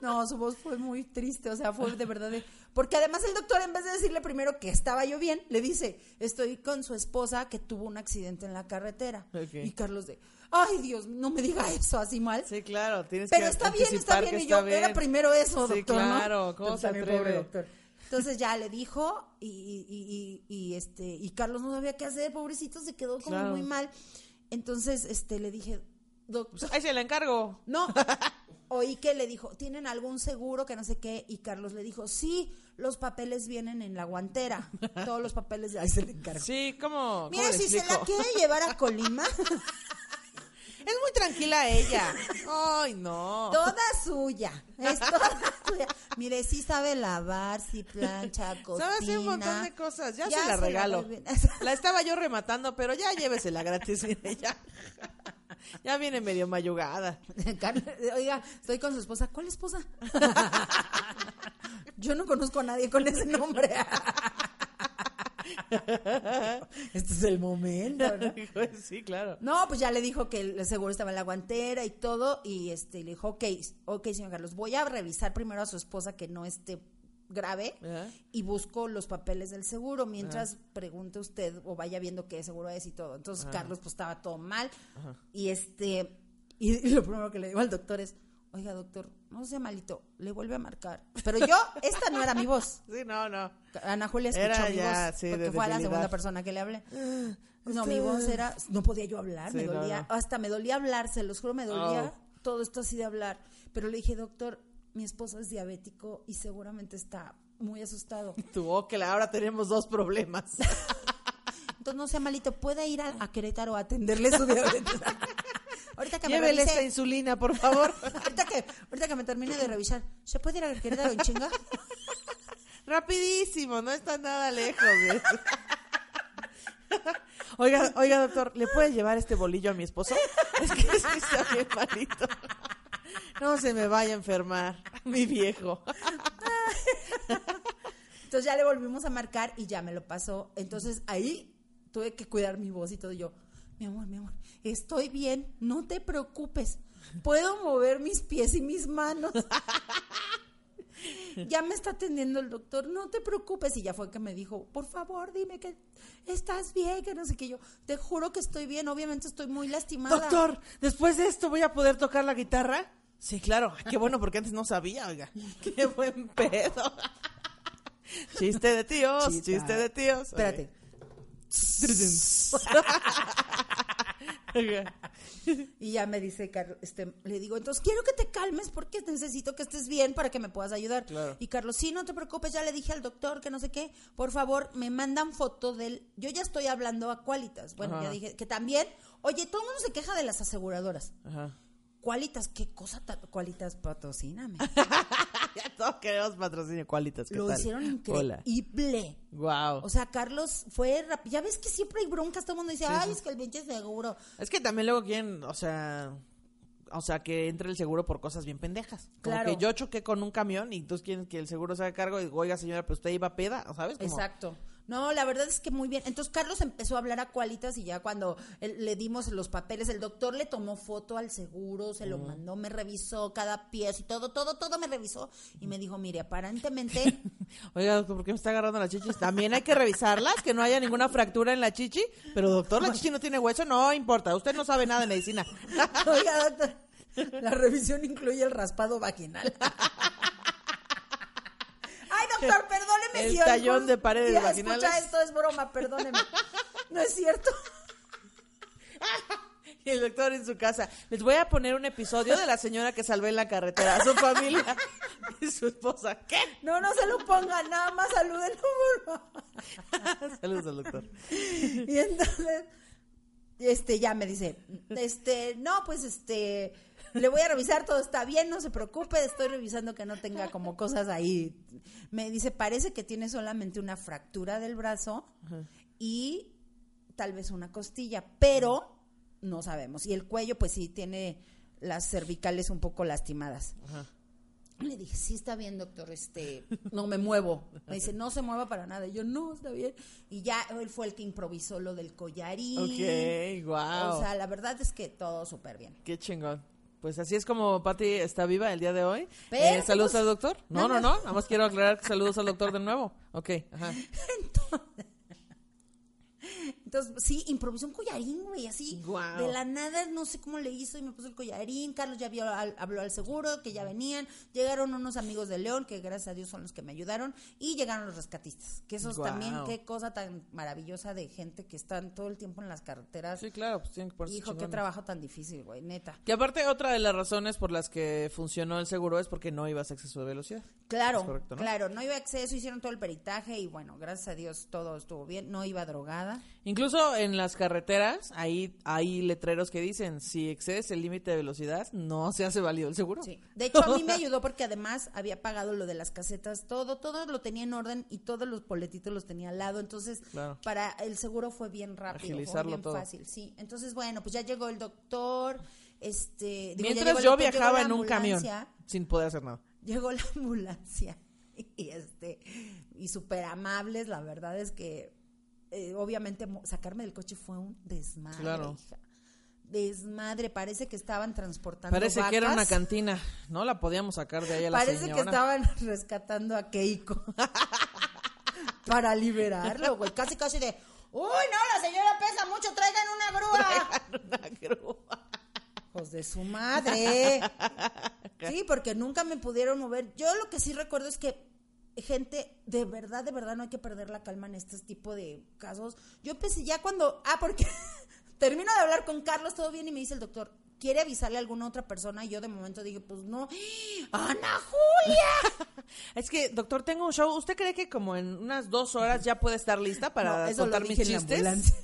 No, su voz fue muy triste, o sea, fue de verdad de... Porque además el doctor, en vez de decirle primero que estaba yo bien, le dice, estoy con su esposa que tuvo un accidente en la carretera. Y Carlos de, ay Dios, no me diga eso así mal. Sí, claro, tienes Pero que está bien, está bien. Y yo, era primero eso, Sí, doctor, ¿no? claro, ¿cómo Pero se pobre doctor. Entonces ya le dijo y, y, y, y, este y Carlos no sabía qué hacer, pobrecito, se quedó como Claro. muy mal. Entonces, este le dije, doctor, Pues ahí se la encargo. no. Oí que le dijo, ¿tienen algún seguro que no sé qué? Y Carlos le dijo, sí, los papeles vienen en la guantera. Todos los papeles de ahí se le encargó. Sí, ¿cómo? Mira, cómo le si se la quiere llevar a Colima, Es muy tranquila ella. Ay, no. Toda suya. Es toda suya. Mire, sí sabe lavar, sí plancha, cocina. Sabe hacer un montón de cosas. Ya, Ya se la se regalo. La estaba yo rematando, pero ya llévesela gratis. mire, ya. ya viene medio mayugada. Oiga, estoy con su esposa. ¿Cuál esposa? Yo no conozco a nadie con ese nombre. Este es el momento, ¿no? sí, claro. No, pues ya le dijo que el seguro estaba en la guantera y todo, y este le dijo, ok, ok, señor Carlos, voy a revisar primero a su esposa que no esté grave Ajá. y busco los papeles del seguro mientras pregunte usted o vaya viendo qué seguro es y todo. Entonces Carlos pues estaba todo mal y este y lo primero que le digo al doctor es, oiga doctor, no sea malito, le vuelve a marcar. Pero yo, esta no era mi voz. Sí, no, no. Ana Julia escuchó Era mi ya, voz sí, porque de fue a la segunda persona que le hablé. No, mi voz era, no podía yo hablar, Sí, me no, dolía, no. hasta me dolía hablar, se los juro, me dolía Oh. todo esto así de hablar. Pero le dije, doctor, mi esposo es diabético y seguramente está muy asustado. Tuvo que ahora tenemos dos problemas. Entonces, no sea malito, puede ir a, a Querétaro a atenderle su diabetes. Ahorita que me Llévele revise- esta insulina, por favor. ahorita que, ahorita que me termine de revisar, ¿se puede ir a Querétaro en chinga? Rapidísimo, no está nada lejos. güey. Oiga, oiga, doctor, ¿le puede llevar este bolillo a mi esposo? Es que sí está bien malito. No se me vaya a enfermar, mi viejo. Entonces ya le volvimos a marcar y ya me lo pasó. Entonces ahí tuve que cuidar mi voz y todo. Yo, mi amor, mi amor, estoy bien, no te preocupes. Puedo mover mis pies y mis manos. ya me está atendiendo el doctor, no te preocupes. Y ya fue que me dijo, por favor, dime que estás bien, que no sé qué. Yo, te juro que estoy bien, obviamente estoy muy lastimada. Doctor, después de esto voy a poder tocar la guitarra. Sí, claro. Ay, Qué bueno, porque antes no sabía, oiga. Qué buen pedo. Chiste de tíos, chiste de tíos. Espérate. Y ya me dice, Carlos, este, le digo, entonces quiero que te calmes porque necesito que estés bien para que me puedas ayudar. Claro. Y Carlos, sí, no te preocupes, ya le dije al doctor que no sé qué, por favor, me mandan foto del, yo ya estoy hablando a Qualitas. Bueno, Ajá. ya dije que también, oye, todo el mundo se queja de las aseguradoras. Ajá. Qualitas, qué cosa Qualitas, patrocíname. Ya todos queremos patrocinio. Cualitas, ¿qué Lo tal? hicieron Hola. increíble. Wow. O sea, Carlos fue, rap- ya ves que siempre hay broncas, todo el mundo dice, ay, es que el pinche seguro. es que también luego quieren, o sea, o sea, que entre el seguro por cosas bien pendejas. Como Claro. que yo choqué con un camión y entonces quieren que el seguro se haga cargo y digo, oiga señora, pero usted iba peda, ¿sabes? Como- Exacto. No, la verdad es que muy bien. Entonces Carlos empezó a hablar a Cualitas y ya cuando él- le dimos los papeles, el doctor le tomó foto al seguro, se lo mandó, me revisó cada pieza y todo, todo, todo me revisó y me dijo, mire, aparentemente, Oiga, doctor, ¿por qué me está agarrando las chichis? También hay que revisarlas, que no haya ninguna fractura en la chichi. Pero doctor, la chichi no tiene hueso, no importa, usted no sabe nada de medicina. oiga, doctor, la revisión incluye el raspado vaginal. Doctor, perdóneme. El si tallón de paredes vaginales. Escucha, esto es broma, perdóneme. No es cierto. Y el doctor en su casa. Les voy a poner un episodio de la señora que salvé en la carretera a su familia y su esposa. ¿Qué? No, no se lo pongan, nada más salúdenlo. Saludos al doctor. Y entonces, este, ya me dice, este, no, pues, este, le voy a revisar, todo está bien, no se preocupe, estoy revisando que no tenga como cosas ahí. Me dice, parece que tiene solamente una fractura del brazo y tal vez una costilla, pero no sabemos. Y el cuello, pues sí, tiene las cervicales un poco lastimadas. Le dije, sí, está bien, doctor, este, no me muevo. Me dice, no se mueva para nada. Y yo, no, está bien. Y ya él fue el que improvisó lo del collarín. Ok, wow. O sea, la verdad es que todo súper bien. Qué chingón. Pues así es como Patty está viva el día de hoy. Eh, saludos al doctor. No, no, no. Nada más quiero aclarar que saludos al doctor de nuevo. Ok, ajá. Entonces, sí, improvisó un collarín, güey, así. Guau. De la nada, no sé cómo le hizo y me puso el collarín. Carlos ya vio al- habló al seguro, que ya venían. Llegaron unos amigos de León, que gracias a Dios son los que me ayudaron. Y llegaron los rescatistas. Que esos Guau. también, qué cosa tan maravillosa de gente que están todo el tiempo en las carreteras. Sí, claro, pues tienen que ponerse Hijo, qué trabajo tan difícil, güey, neta. Que aparte, otra de las razones por las que funcionó el seguro es porque no ibas a exceso de velocidad. Claro, Es correcto, ¿no? claro, no iba a acceso, hicieron todo el peritaje y bueno, gracias a Dios todo estuvo bien, no iba drogada. Incluso Incluso en las carreteras hay, hay letreros que dicen, si excedes el límite de velocidad, no se hace válido el seguro. Sí. De hecho, a mí me ayudó porque además había pagado lo de las casetas, todo, todo lo tenía en orden y todos los boletitos los tenía al lado. Entonces, Claro. para el seguro fue bien rápido, fue Agilizarlo bien todo. fácil, sí. Entonces, bueno, pues ya llegó el doctor, este... digo, Mientras yo doctor, viajaba en un camión sin poder hacer nada. Llegó la ambulancia y este y súper amables, la verdad es que eh, obviamente sacarme del coche fue un desmadre, Claro. hija. Desmadre, parece que estaban transportando Parece que era una cantina. No la podíamos sacar de ahí a la Parece señora. que estaban rescatando a Keiko para liberarlo, güey. Casi, casi de, uy, no, la señora pesa mucho, traigan una grúa. Una grúa. Hijos de su madre. Sí, porque nunca me pudieron mover. Yo lo que sí recuerdo es que gente, de verdad, de verdad, no hay que perder la calma en este tipo de casos. Yo pensé ya cuando, ah, porque termino de hablar con Carlos, todo bien, y me dice el doctor, ¿quiere avisarle a alguna otra persona? Y yo de momento dije, pues no, Ana Julia. Es que, doctor, tengo un show. ¿Usted cree que como en unas dos horas ya puede estar lista para No, eso contar lo mis dije en la chistes?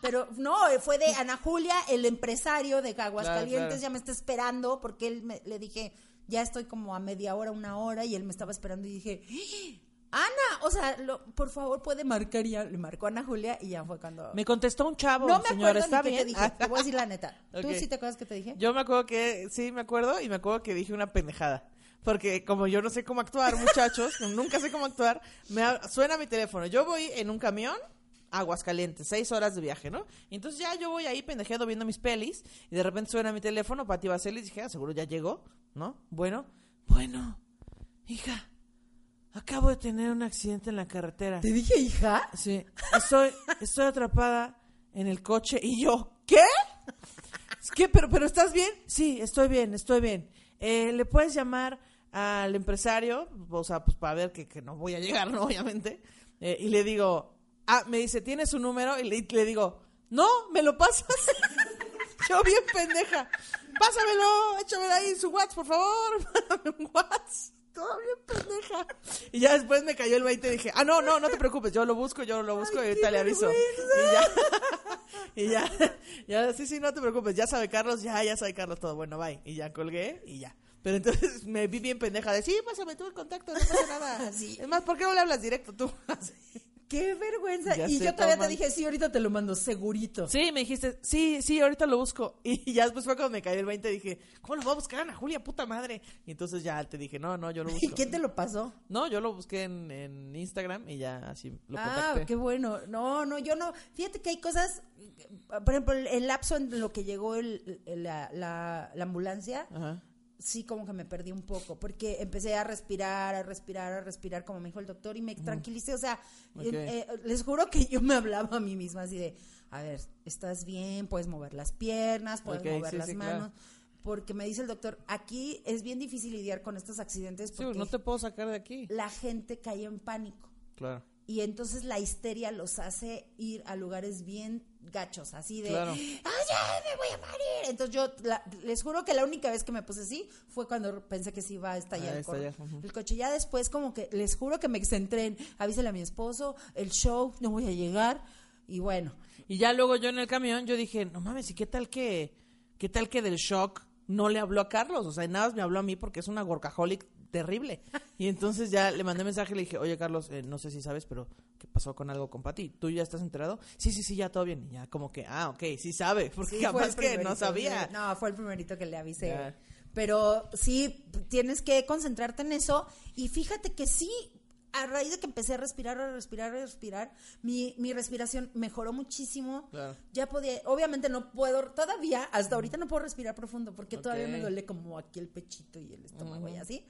Pero no, fue de Ana Julia, el empresario de Aguascalientes, Claro, claro. ya me está esperando porque él me, le dije, ya estoy como a media hora, una hora, y él me estaba esperando y dije, ¡Ah! Ana, o sea, lo- por favor puede marcar y ya le marcó a Ana Julia y ya fue cuando... Me contestó un chavo, no me señor, acuerdo ¿está ni qué bien? te dije, te voy a decir la neta. ¿Tú sí te acuerdas que te dije? Yo me acuerdo que, sí, me acuerdo, y me acuerdo que dije una pendejada. Porque como yo no sé cómo actuar, muchachos, nunca sé cómo actuar, me suena mi teléfono. Yo voy en un camión, Aguascalientes, seis horas de viaje, ¿no? Y entonces ya yo voy ahí pendejeando viendo mis pelis, y de repente suena mi teléfono, Pati Vaselis, dije, ah, seguro ya llegó, ¿no? Bueno, bueno, hija, acabo de tener un accidente en la carretera. ¿Te dije hija? Sí, estoy, estoy atrapada en el coche y yo, ¿qué? Que, pero, pero ¿estás bien? Sí, estoy bien, estoy bien. Eh, ¿Le puedes llamar al empresario? O sea, pues para ver que, que no voy a llegar, ¿no? Obviamente. Eh, y le digo, ah, me dice, ¿tienes su número? Y le, le digo, no, ¿me lo pasas? yo bien pendeja. Pásamelo, échamelo ahí su WhatsApp, por favor. Mándame un WhatsApp. Todo bien pendeja. Y ya después me cayó el 20 y dije, ah, no, no, no te preocupes, yo lo busco, yo lo busco y ahorita le aviso. Y ya, y ya, ya, sí, sí, no te preocupes, ya sabe Carlos, ya, ya sabe Carlos todo. Bueno, bye. Y ya colgué y ya. Pero entonces me vi bien pendeja de, sí, pásame tú el contacto, no pasa nada. Sí. Es más, ¿por qué no le hablas directo tú? Así. ¡Qué vergüenza! Ya y yo todavía te dije, sí, ahorita te lo mando, segurito. Sí, me dijiste, sí, sí, ahorita lo busco. Y ya después fue cuando me cayó el 20 y dije, ¿cómo lo voy a buscar Ana Julia, puta madre? Y entonces ya te dije, no, no, yo lo busco. ¿Y quién te lo pasó? No, yo lo busqué en, en Instagram y ya así lo Ah, contacté. qué bueno. No, no, yo no. Fíjate que hay cosas, por ejemplo, el, el lapso en lo que llegó el, el- la, la- la ambulancia, Ajá. Sí como que me perdí un poco, porque empecé a respirar, a respirar, a respirar, como me dijo el doctor, y me tranquilicé. O sea, eh, eh, les juro que yo me hablaba a mí misma así de, a ver, estás bien, puedes mover las piernas, puedes mover sí, las sí, claro. manos. Porque me dice el doctor, aquí es bien difícil lidiar con estos accidentes Sí, porque no te puedo sacar de aquí. la gente cae en pánico Claro. y entonces la histeria los hace ir a lugares bien gachos, así de, Claro. ¡ay, ya me voy a morir! Entonces yo la- les juro que la única vez que me puse así fue cuando pensé que se iba a estallar Ah, el, coche. Ya después como que les juro que me centré en, avísale a mi esposo, el show, no voy a llegar, y bueno, Y ya luego yo en el camión, yo dije, no mames, ¿y qué tal que, qué tal que del shock no le habló a Carlos? O sea, nada más me habló a mí porque es una workaholic terrible. Y entonces ya le mandé mensaje y le dije, oye Carlos, eh, no sé si sabes, pero ¿qué pasó con algo con Pati? ¿Tú ya estás enterado? Sí, sí, sí, ya todo bien. Y ya como que, ah, ok, sí sabe, porque Sí, capaz que no sabía. No, fue el primerito que le avisé. Pero sí, tienes que concentrarte en eso. Y fíjate que sí, a raíz de que empecé a respirar, a respirar, a respirar, mi, mi respiración mejoró muchísimo. Claro. Ya podía, obviamente no puedo, todavía, hasta ahorita no puedo respirar profundo porque todavía me duele como aquí el pechito y el estómago y así.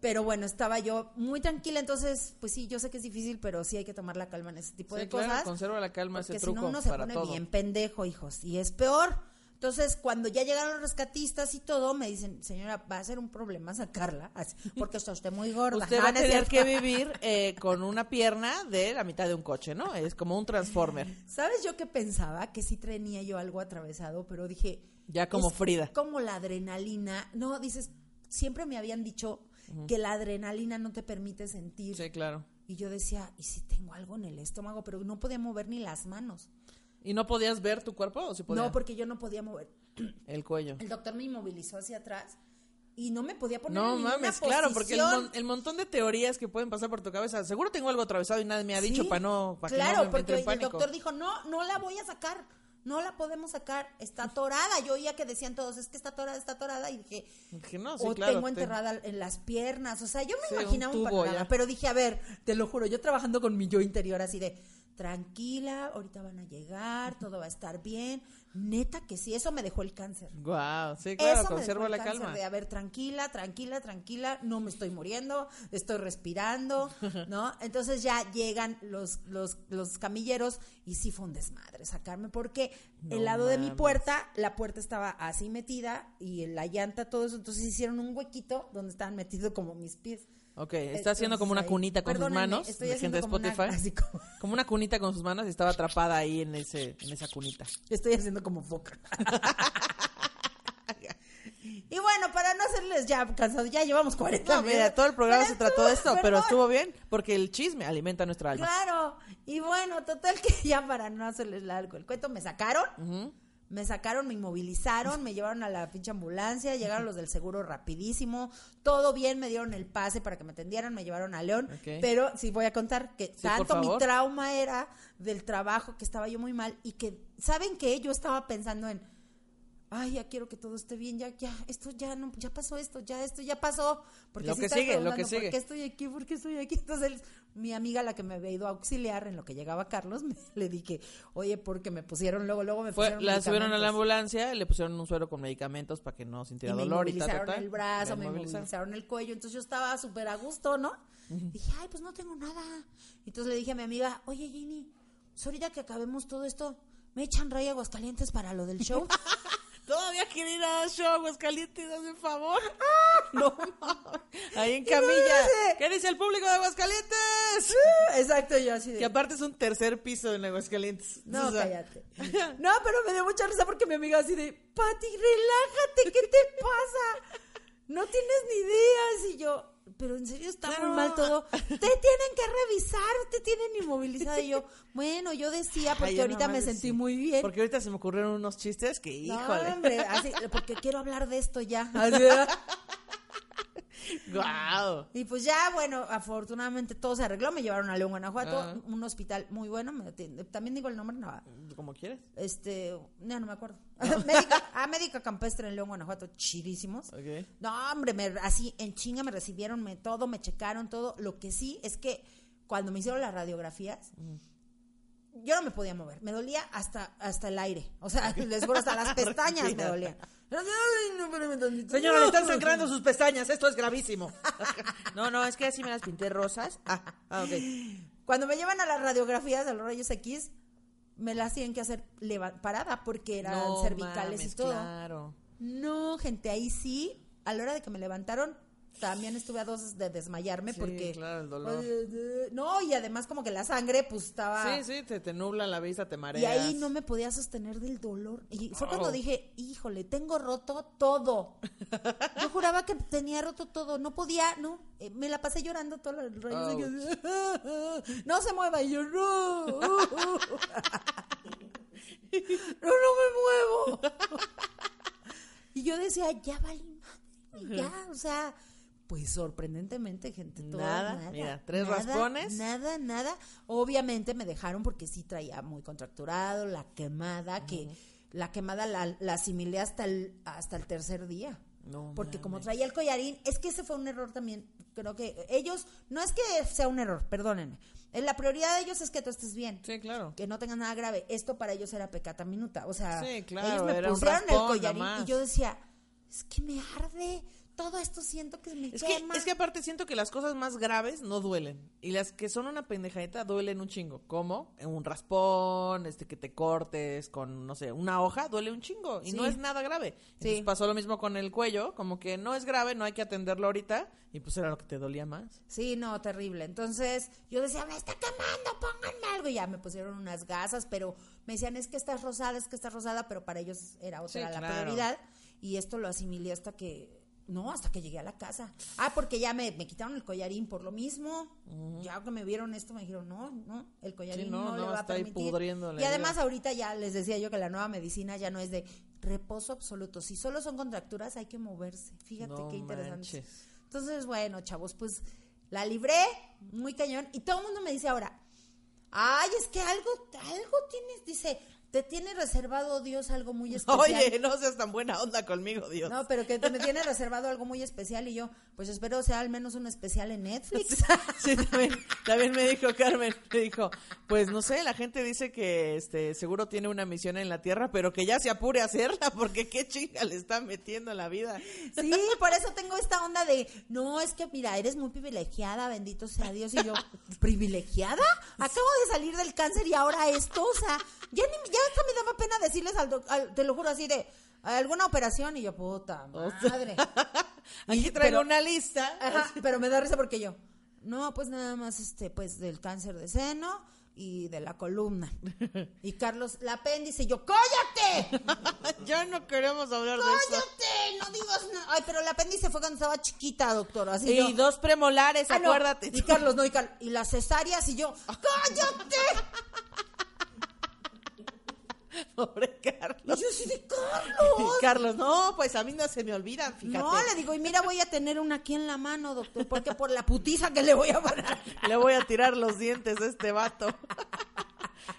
Pero bueno, estaba yo muy tranquila, entonces, pues sí, yo sé que es difícil, pero sí hay que tomar la calma en ese tipo Sí, de claro, cosas. conserva la calma, ese Porque si truco no, uno se para pone todo. bien pendejo, hijos. Y es peor. Entonces, cuando ya llegaron los rescatistas y todo, me dicen, señora, va a ser un problema sacarla, porque está usted muy gorda. Usted No, va a tener que vivir eh, con una pierna de la mitad de un coche, ¿no? Es como un transformer. ¿Sabes yo qué pensaba? Que sí tenía yo algo atravesado, pero dije... Ya como Frida. Como la adrenalina. No, dices, siempre me habían dicho que la adrenalina no te permite sentir. Sí, claro. Y yo decía, ¿y si tengo algo en el estómago? Pero no podía mover ni las manos. ¿Y no podías ver tu cuerpo o podías? No, porque yo no podía mover. El cuello. El doctor me inmovilizó hacia atrás y no me podía poner No en ninguna mames, claro, porque el, posición. mon- el montón de teorías que pueden pasar por tu cabeza. Seguro tengo algo atravesado y nadie me ha dicho Sí, para no, para que claro, no me porque en el pánico. doctor dijo, no, no la voy a sacar, no la podemos sacar, está atorada. Yo oía que decían todos, es que está atorada, está atorada, y dije, Dije, no, sí, o claro, tengo te- enterrada en las piernas, o sea, yo me Sí, imaginaba un, tubo pero dije, a ver, te lo juro, yo trabajando con mi yo interior así de, tranquila, ahorita van a llegar, todo va a estar bien, neta que sí, eso me dejó el cáncer. Guau, sí, claro, Eso me conserva dejó la el cáncer calma. De, a ver, tranquila, tranquila, tranquila, no me estoy muriendo, estoy respirando, ¿no? Entonces ya llegan los, los, los camilleros y sí fue un desmadre sacarme porque No el lado de mi puerta, la puerta estaba así metida y en la llanta, todo eso, entonces hicieron un huequito donde estaban metidos como mis pies. Ok, está haciendo como una cunita con sus manos, estoy haciendo gente de como una- Spotify. así como- Como una cunita con sus manos y estaba atrapada ahí en ese en esa cunita. Estoy haciendo como foca. y bueno, para no hacerles ya cansado, ya llevamos 40 No, mira, todo el programa Pero se trató de esto, pero estuvo bien porque el chisme alimenta nuestra alma. Claro, y bueno, total que ya para no hacerles largo el cuento, me sacaron, Ujú. Me sacaron, me inmovilizaron, me llevaron a la pinche ambulancia, llegaron los del seguro rapidísimo, todo bien, me dieron el pase para que me atendieran, me llevaron a León, pero sí voy a contar que tanto mi trauma era del trabajo, que estaba yo muy mal y que, ¿saben qué? Yo estaba pensando en, ay, ya quiero que todo esté bien, ya, ya, esto ya no, ya pasó esto, ya esto ya pasó. Porque Lo sí que sigue, lo que sigue. ¿Por qué estoy aquí? ¿Por qué estoy aquí? Entonces, mi amiga, la que me había ido a auxiliar en lo que llegaba Carlos, me- le dije, oye, porque me pusieron, luego, luego me Fue, pusieron la subieron a la ambulancia, le pusieron un suero con medicamentos para que no Y sintiera me dolor y tal, inmovilizaron tal. el brazo, me el cuello, entonces yo estaba súper a gusto, ¿no? Dije, ay, pues no tengo nada. Entonces le dije a mi amiga, oye, Ginny, pues ahorita que acabemos todo esto, ¿me echan raya Aguascalientes para lo del show? Todavía quiere ir a show Aguascalientes, hazme un favor. no. Ahí en camilla. ¿Qué dice el público de Aguascalientes? Exacto, yo así de... que aparte es un tercer piso en Aguascalientes. No, O sea, cállate. No, pero me dio mucha risa porque mi amiga así de, Pati, relájate, ¿qué te pasa? No tienes ni ideas. Y yo, pero en serio está Claro. muy mal todo. Te tienen que revisar, te tienen inmovilizada. Y yo, bueno, yo decía porque Ay, ahorita no me sentí sí. muy bien. Porque ahorita se me ocurrieron unos chistes que, No, híjole. hombre, así, porque quiero hablar de esto ya. Así. Guau. Y pues ya, bueno, afortunadamente todo se arregló. Me llevaron a León, Guanajuato, Ah. un hospital muy bueno. me atiende- También digo el nombre, no. Como quieres. Este, no, no me acuerdo. médica, ah, médica campestre en León, Guanajuato, chidísimos. No, hombre, me, así en chinga me recibieron me, todo, me checaron todo. Lo que sí es que cuando me hicieron las radiografías, yo no me podía mover. Me dolía hasta, hasta el aire. O sea, les juro, hasta las pestañas me dolían. Señora, le están sangrando sus pestañas, esto es gravísimo. no, no, es que así me las pinté rosas. Ah, ah, ok. Cuando me llevan a las radiografías, a los rayos X, me las tienen que hacer parada porque eran No cervicales mames, y todo. Claro. No, gente, ahí sí, a la hora de que me levantaron, también estuve a dos de desmayarme Sí, porque... claro, el dolor. No, y además como que la sangre pues estaba... Sí, sí, te, te nubla la vista, te mareas. Y ahí no me podía sostener del dolor. Y fue cuando Oh. dije, híjole, tengo roto todo. Yo juraba que tenía roto todo. No podía, no. Eh, me la pasé llorando todo el que, no se mueva. Y yo, no. No, no me muevo. Y yo decía, ya madre, ya, o sea, pues sorprendentemente, gente, todo, Nada, nada, mira, tres nada, raspones. Nada, nada. Obviamente me dejaron porque sí traía muy contracturado, la quemada, que la quemada la, la asimilé hasta el, hasta el tercer día. No porque como traía el collarín, es que ese fue un error también. Creo que ellos, no es que sea un error, perdónenme. Eh, La prioridad de ellos es que tú estés bien Sí, claro. que no tengan nada grave. Esto para ellos era pecata minuta. O sea, Sí, claro, ellos me pusieron el collarín y yo decía, es que me arde. Todo esto siento que me Es que, quema. es que aparte siento que las cosas más graves no duelen. Y las que son una pendejadita duelen un chingo. ¿Cómo? Un raspón, este que te cortes con, no sé, una hoja, duele un chingo. Y Sí. no es nada grave. Entonces Sí. pasó lo mismo con el cuello, como que no es grave, no hay que atenderlo ahorita. Y pues era lo que te dolía más. Sí, no, terrible. Entonces yo decía, me está quemando, pónganme algo. Y ya me pusieron unas gasas, pero me decían, es que estás rosada, es que estás rosada, pero para ellos era otra Sí, la claro. prioridad. Y esto lo asimilé hasta que No, hasta que llegué a la casa. Ah, porque ya me, me quitaron el collarín por lo mismo. Ya que me vieron esto, me dijeron, no, no, el collarín Sí, no, no, le va a permitir. y además idea. ahorita ya les decía yo que la nueva medicina ya no es de reposo absoluto. Si solo son contracturas, hay que moverse. Fíjate No qué interesante. manches. Entonces, bueno, chavos, pues la libré, muy cañón. Y todo el mundo me dice ahora, ay, es que algo, algo tienes, dice, te tiene reservado Dios algo muy especial. Oye, no seas tan buena onda conmigo, Dios. No, pero que te- me tiene reservado algo muy especial y yo, pues espero sea al menos un especial en Netflix. Sí, también, también me dijo Carmen, me dijo, pues no sé, la gente dice que este seguro tiene una misión en la tierra, pero que ya se apure a hacerla, porque qué chinga le está metiendo la vida. Sí, por eso tengo esta onda de, no, es que mira, eres muy privilegiada, bendito sea Dios. Y yo, ¿privilegiada? Acabo de salir del cáncer y ahora esto, o sea, ya, ni, ya hasta me daba pena decirles al, al- te lo juro así de, alguna operación y yo, puta madre. Aquí traigo pero- una lista. Ajá, pero me da risa porque yo, no, pues nada más, este, pues del cáncer de seno y de la columna. Y Carlos, la apéndice, y yo, ¡cállate! ya no queremos hablar de eso. ¡Cállate! No digas nada. Ay, pero el apéndice fue cuando estaba chiquita, doctor. Así Y yo, dos premolares, "Ah, no". acuérdate. Y Carlos, no, y, Car- y las cesáreas, y yo, Y Carlos. yo así de, ¡Carlos! Carlos, no, pues a mí no se me olvidan, fíjate. No, le digo, y mira, voy a tener una aquí en la mano, doctor, porque por la putiza que le voy a parar. Le voy a tirar los dientes a este vato.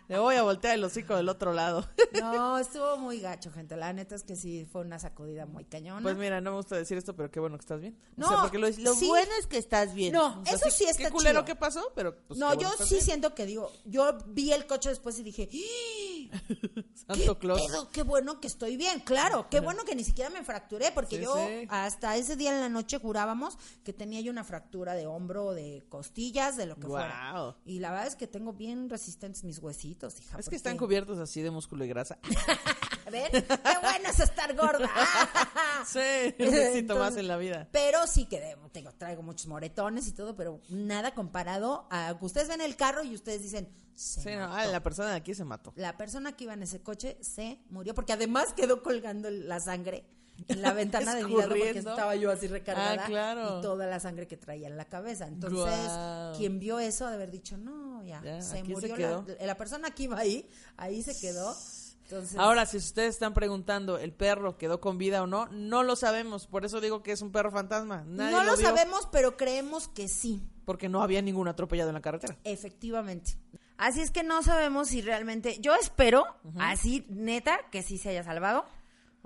Le voy a voltear el hocico del otro lado. No, estuvo muy gacho, gente. La neta es que sí, fue una sacudida muy cañona. Pues mira, no me gusta decir esto, pero qué bueno que estás bien. O No, sea, porque lo, lo sí. bueno es que estás bien. No, O sea, eso sí está Qué culero chido. que pasó, pero pues, no, qué bueno yo sí bien. siento que digo, yo vi el coche después y dije, ¡Ah! ¿qué Santo pedo? Qué bueno que estoy bien, claro, qué bueno que ni siquiera me fracturé, porque Sí, yo sí. hasta ese día en la noche jurábamos que tenía yo una fractura de hombro, de costillas, de lo que fuera. Guau. Y la verdad es que tengo bien resistentes mis huesitos, hija. Es que están cubiertos así de músculo y grasa. A ver, qué bueno es estar gorda. sí, necesito más en la vida. Pero sí que tengo, traigo muchos moretones y todo, pero nada comparado a que ustedes ven el carro y ustedes dicen, se Sí, no, mató. ah, la persona de aquí se mató. La persona que iba en ese coche se murió porque además quedó colgando la sangre en la ventana de mi lado porque estaba yo así recargada Ah, claro. y toda la sangre que traía en la cabeza. Entonces, Guau. quien vio eso de haber dicho, no, ya, Ya, se murió la, la persona que iba ahí, ahí se quedó. Entonces, Ahora, si ustedes están preguntando, ¿el perro quedó con vida o no? No lo sabemos, por eso digo que es un perro fantasma. Nadie no lo, sabemos, pero creemos que sí. Porque no había ningún atropellado en la carretera. Efectivamente. Así es que no sabemos si realmente. Yo espero, así, neta, que sí se haya salvado.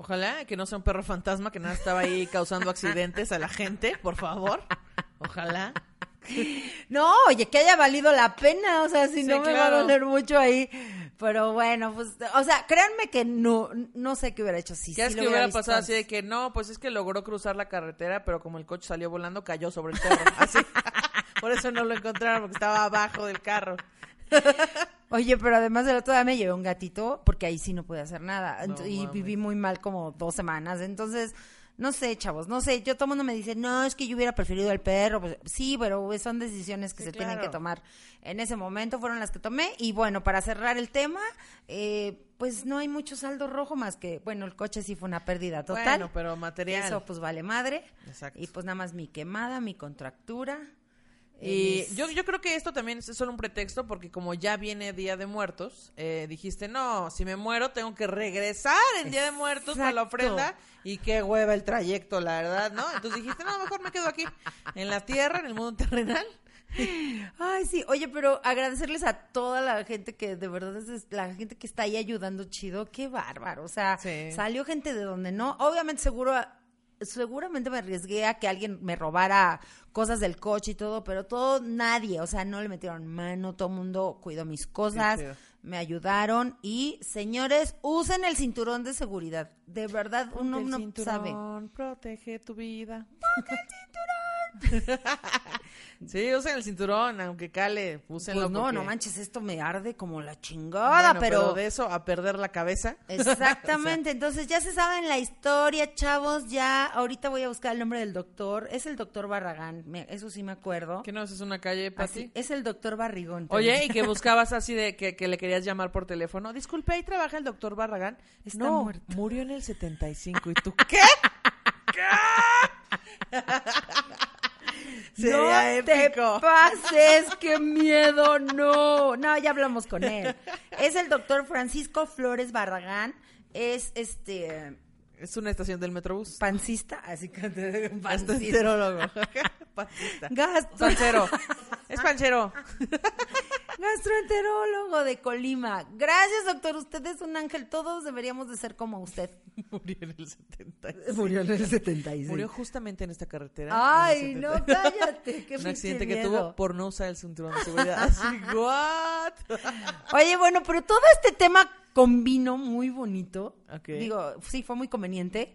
Ojalá que no sea un perro fantasma que nada estaba ahí causando accidentes a la gente, por favor. Ojalá. No, oye, que haya valido la pena, o sea, si Sí, no me va a claro. doler mucho ahí. Pero bueno, pues, o sea, créanme que no, no sé qué hubiera hecho si ¿Qué sí es lo que hubiera pasado así de que no, pues es que logró cruzar la carretera, pero como el coche salió volando, cayó sobre el perro. Así. Por eso no lo encontraron, porque estaba abajo del carro. Oye, pero además del otro día me llevé un gatito, porque ahí sí no pude hacer nada. No y viví muy mal como dos semanas. Entonces, no sé, chavos, no sé. Yo todo el mundo me dice, no, es que yo hubiera preferido el perro. Pues, sí, pero son decisiones que Sí, se tienen que tomar. En ese momento fueron las que tomé. Y bueno, para cerrar el tema, eh, pues no hay mucho saldo rojo más que, bueno, el coche sí fue una pérdida total. Bueno, pero material. Eso pues vale madre. Exacto. Y pues nada más mi quemada, mi contractura. Y yo, yo creo que esto también es solo un pretexto porque como ya viene Día de Muertos, eh, dijiste, no, si me muero tengo que regresar en Día de Muertos para la Exacto. ofrenda y qué hueva el trayecto, la verdad, ¿no? Entonces dijiste, no, mejor me quedo aquí, en la tierra, en el mundo terrenal. Ay, sí, oye, pero agradecerles a toda la gente que de verdad es- es la gente que está ahí ayudando chido, qué bárbaro, o sea, Sí. salió gente de donde no, obviamente seguro seguramente me arriesgué a que alguien me robara cosas del coche y todo, pero todo nadie, o sea, no le metieron mano, todo el mundo cuidó mis cosas, me ayudaron y señores, usen el cinturón de seguridad. De verdad uno el no sabe. cinturón protege tu vida. sí, usen el cinturón, aunque cale, úsenlo. Pues no, porque- no manches, esto me arde como la chingada, Bueno, pero de eso a perder la cabeza. Exactamente, entonces ya se saben la historia, chavos, ya ahorita voy a buscar el nombre del doctor, es el doctor Barragán, me- eso sí me acuerdo. ¿Qué no es una calle, Pati? es el doctor Barrigón. Oye, y que buscabas así de que, que le querías llamar por teléfono. Disculpe, ahí trabaja el doctor Barragán. Está no, muerto. murió en el 75. ¿Y tú qué? Sería no te épico. pases, qué miedo, no. No, ya hablamos con él. Es el doctor Francisco Flores Barragán. Es este Es una estación del Metrobús. pancista, así que pancista. Gastroenterólogo. Pancista. Gastro- Panchero. Es panchero. gastroenterólogo de Colima. Gracias, doctor. Usted es un ángel. Todos deberíamos de ser como usted. Murió en el 70. Murió en el 76. Murió justamente en esta carretera. Ay, no, 70. cállate. Qué Un accidente que tuvo por no usar el cinturón de seguridad. Así, what? Oye, bueno, pero todo este tema combinó muy bonito. Digo, sí, fue muy conveniente.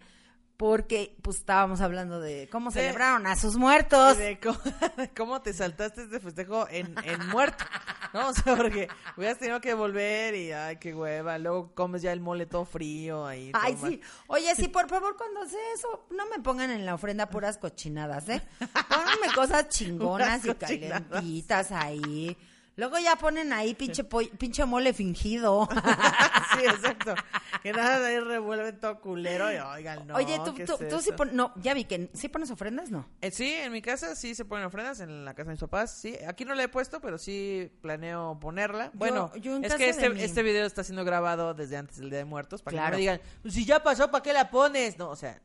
Porque, pues, estábamos hablando de cómo De- celebraron a sus muertos. de cómo, de cómo te saltaste este festejo en, en muerto, ¿no? O sea, porque hubieras tenido que volver y, ay, qué hueva, luego comes ya el mole todo frío ahí. Ay, sí. Oye, sí, por favor, cuando hace eso, no me pongan en la ofrenda puras cochinadas, ¿eh? Pónganme cosas chingonas y calentitas ahí. Luego ya ponen ahí pinche, pinche mole fingido. sí, exacto. Que nada de ahí revuelven todo culero y, oigan, no, Oye, tú, ¿qué tú, es tú sí pones, no, ya vi que sí pones ofrendas, ¿no? Eh, sí, en mi casa sí se ponen ofrendas, en la casa de mis papás, sí. Aquí no la he puesto, pero sí planeo ponerla. Bueno, yo en es casa que este, mi- este video está siendo grabado desde antes del Día de Muertos, para que no me digan, "Pues si ya pasó, ¿para qué la pones? No, o sea,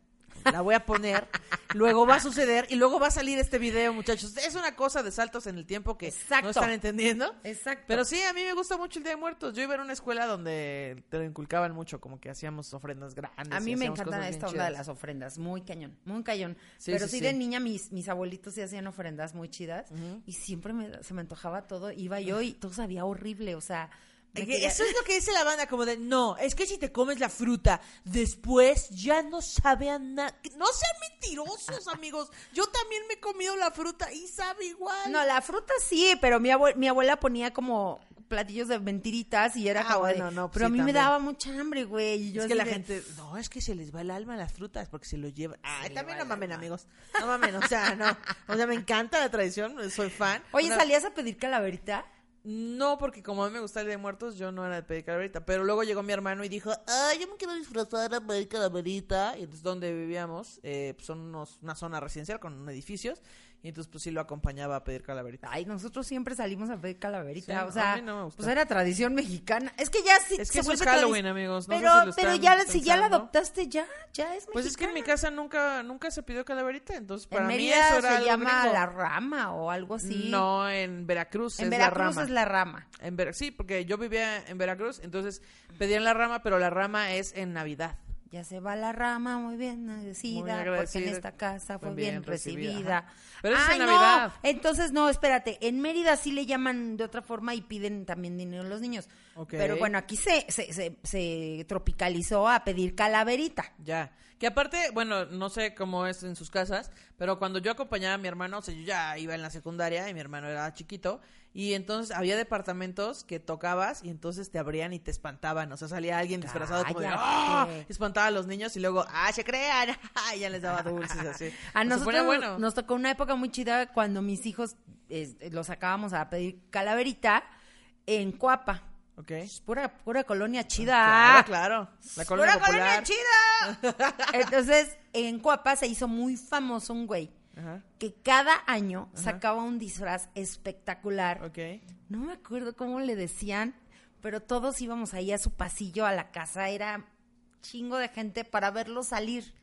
la voy a poner, luego va a suceder y luego va a salir este video, muchachos. Es una cosa de saltos en el tiempo que Exacto. no están entendiendo. Exacto. Pero sí, a mí me gusta mucho el Día de Muertos. Yo iba en una escuela donde te lo inculcaban mucho, como que hacíamos ofrendas grandes. A mí me encanta esta onda de las ofrendas, muy cañón, muy cañón. Sí, Pero sí, sí, de sí. niña mis, mis abuelitos sí hacían ofrendas muy chidas y siempre me- se me antojaba todo, iba yo y todo sabía horrible, o sea... quería- Eso es lo que dice la banda, como de, no, es que si te comes la fruta después ya no sabe a nada. No sean mentirosos, amigos. Yo también me he comido la fruta y sabe igual. No, la fruta sí, pero mi, mi abuela ponía como platillos de mentiritas y era Ah, como de- no, pues pero a mí me daba mucha hambre, güey. y yo es que la de- gente, no, es que se les va el alma a las frutas porque se lo llevan. Ay, también no mamen, alma. amigos. No mamen, o sea, no. O sea, me encanta la tradición, soy fan. Oye, Una- ¿salías a pedir calaverita? No, porque como a mí me gusta el de Muertos, yo no era de pedir calaverita. Pero luego llegó mi hermano y dijo, ay, yo me quiero disfrazar a pedir calaverita. Y entonces donde vivíamos, eh, pues, son unos, una zona residencial con edificios. Y entonces pues sí lo acompañaba a pedir calaverita. Ay, nosotros siempre salimos a pedir calaverita, Sí, o sea, a mí no me gusta. pues era tradición mexicana. Es que ya sí Es que eso es Halloween, amigos, no sé pero si lo pero ya si ya la pensando. adoptaste ya, ya es Pues es que en mi mexicana. casa nunca nunca se pidió calaverita. Entonces en para mí Mérida eso era se llama gringo. la rama o algo así. No, en Veracruz en es Veracruz la rama. es la rama. En Ver- sí, porque yo vivía en Veracruz, entonces pedían la rama, pero la rama es en Navidad. Ya se va la rama muy bien agradecida, Muy porque en esta casa fue bien, bien recibida, recibida. Pero eso es Ay, en no, Navidad. entonces no, espérate, en Mérida sí le llaman de otra forma y piden también dinero a los niños. Pero bueno, aquí se, se, se, se tropicalizó a pedir calaverita. Ya. Que aparte, bueno, no sé cómo es en sus casas, pero cuando yo acompañaba a mi hermano, o sea, yo ya iba en la secundaria y mi hermano era chiquito, y entonces había departamentos que tocabas y entonces te abrían y te espantaban, o sea, salía alguien disfrazado como de. ¡ah! espantaba a los niños y luego ¡ah, se crean! y ya les daba dulces así. A nosotros bueno. nos tocó una época muy chida cuando mis hijos eh, los sacábamos a pedir calaverita en Coapa. Ok. Es Pura, pura colonia chida. Claro, claro. La colonia ¡Pura colonia chida! Entonces, en Coapa se hizo muy famoso un güey Ajá. que cada año sacaba un disfraz espectacular. Ok. No me acuerdo cómo le decían, pero todos íbamos ahí a su pasillo, a la casa. Era chingo de gente para verlo salir.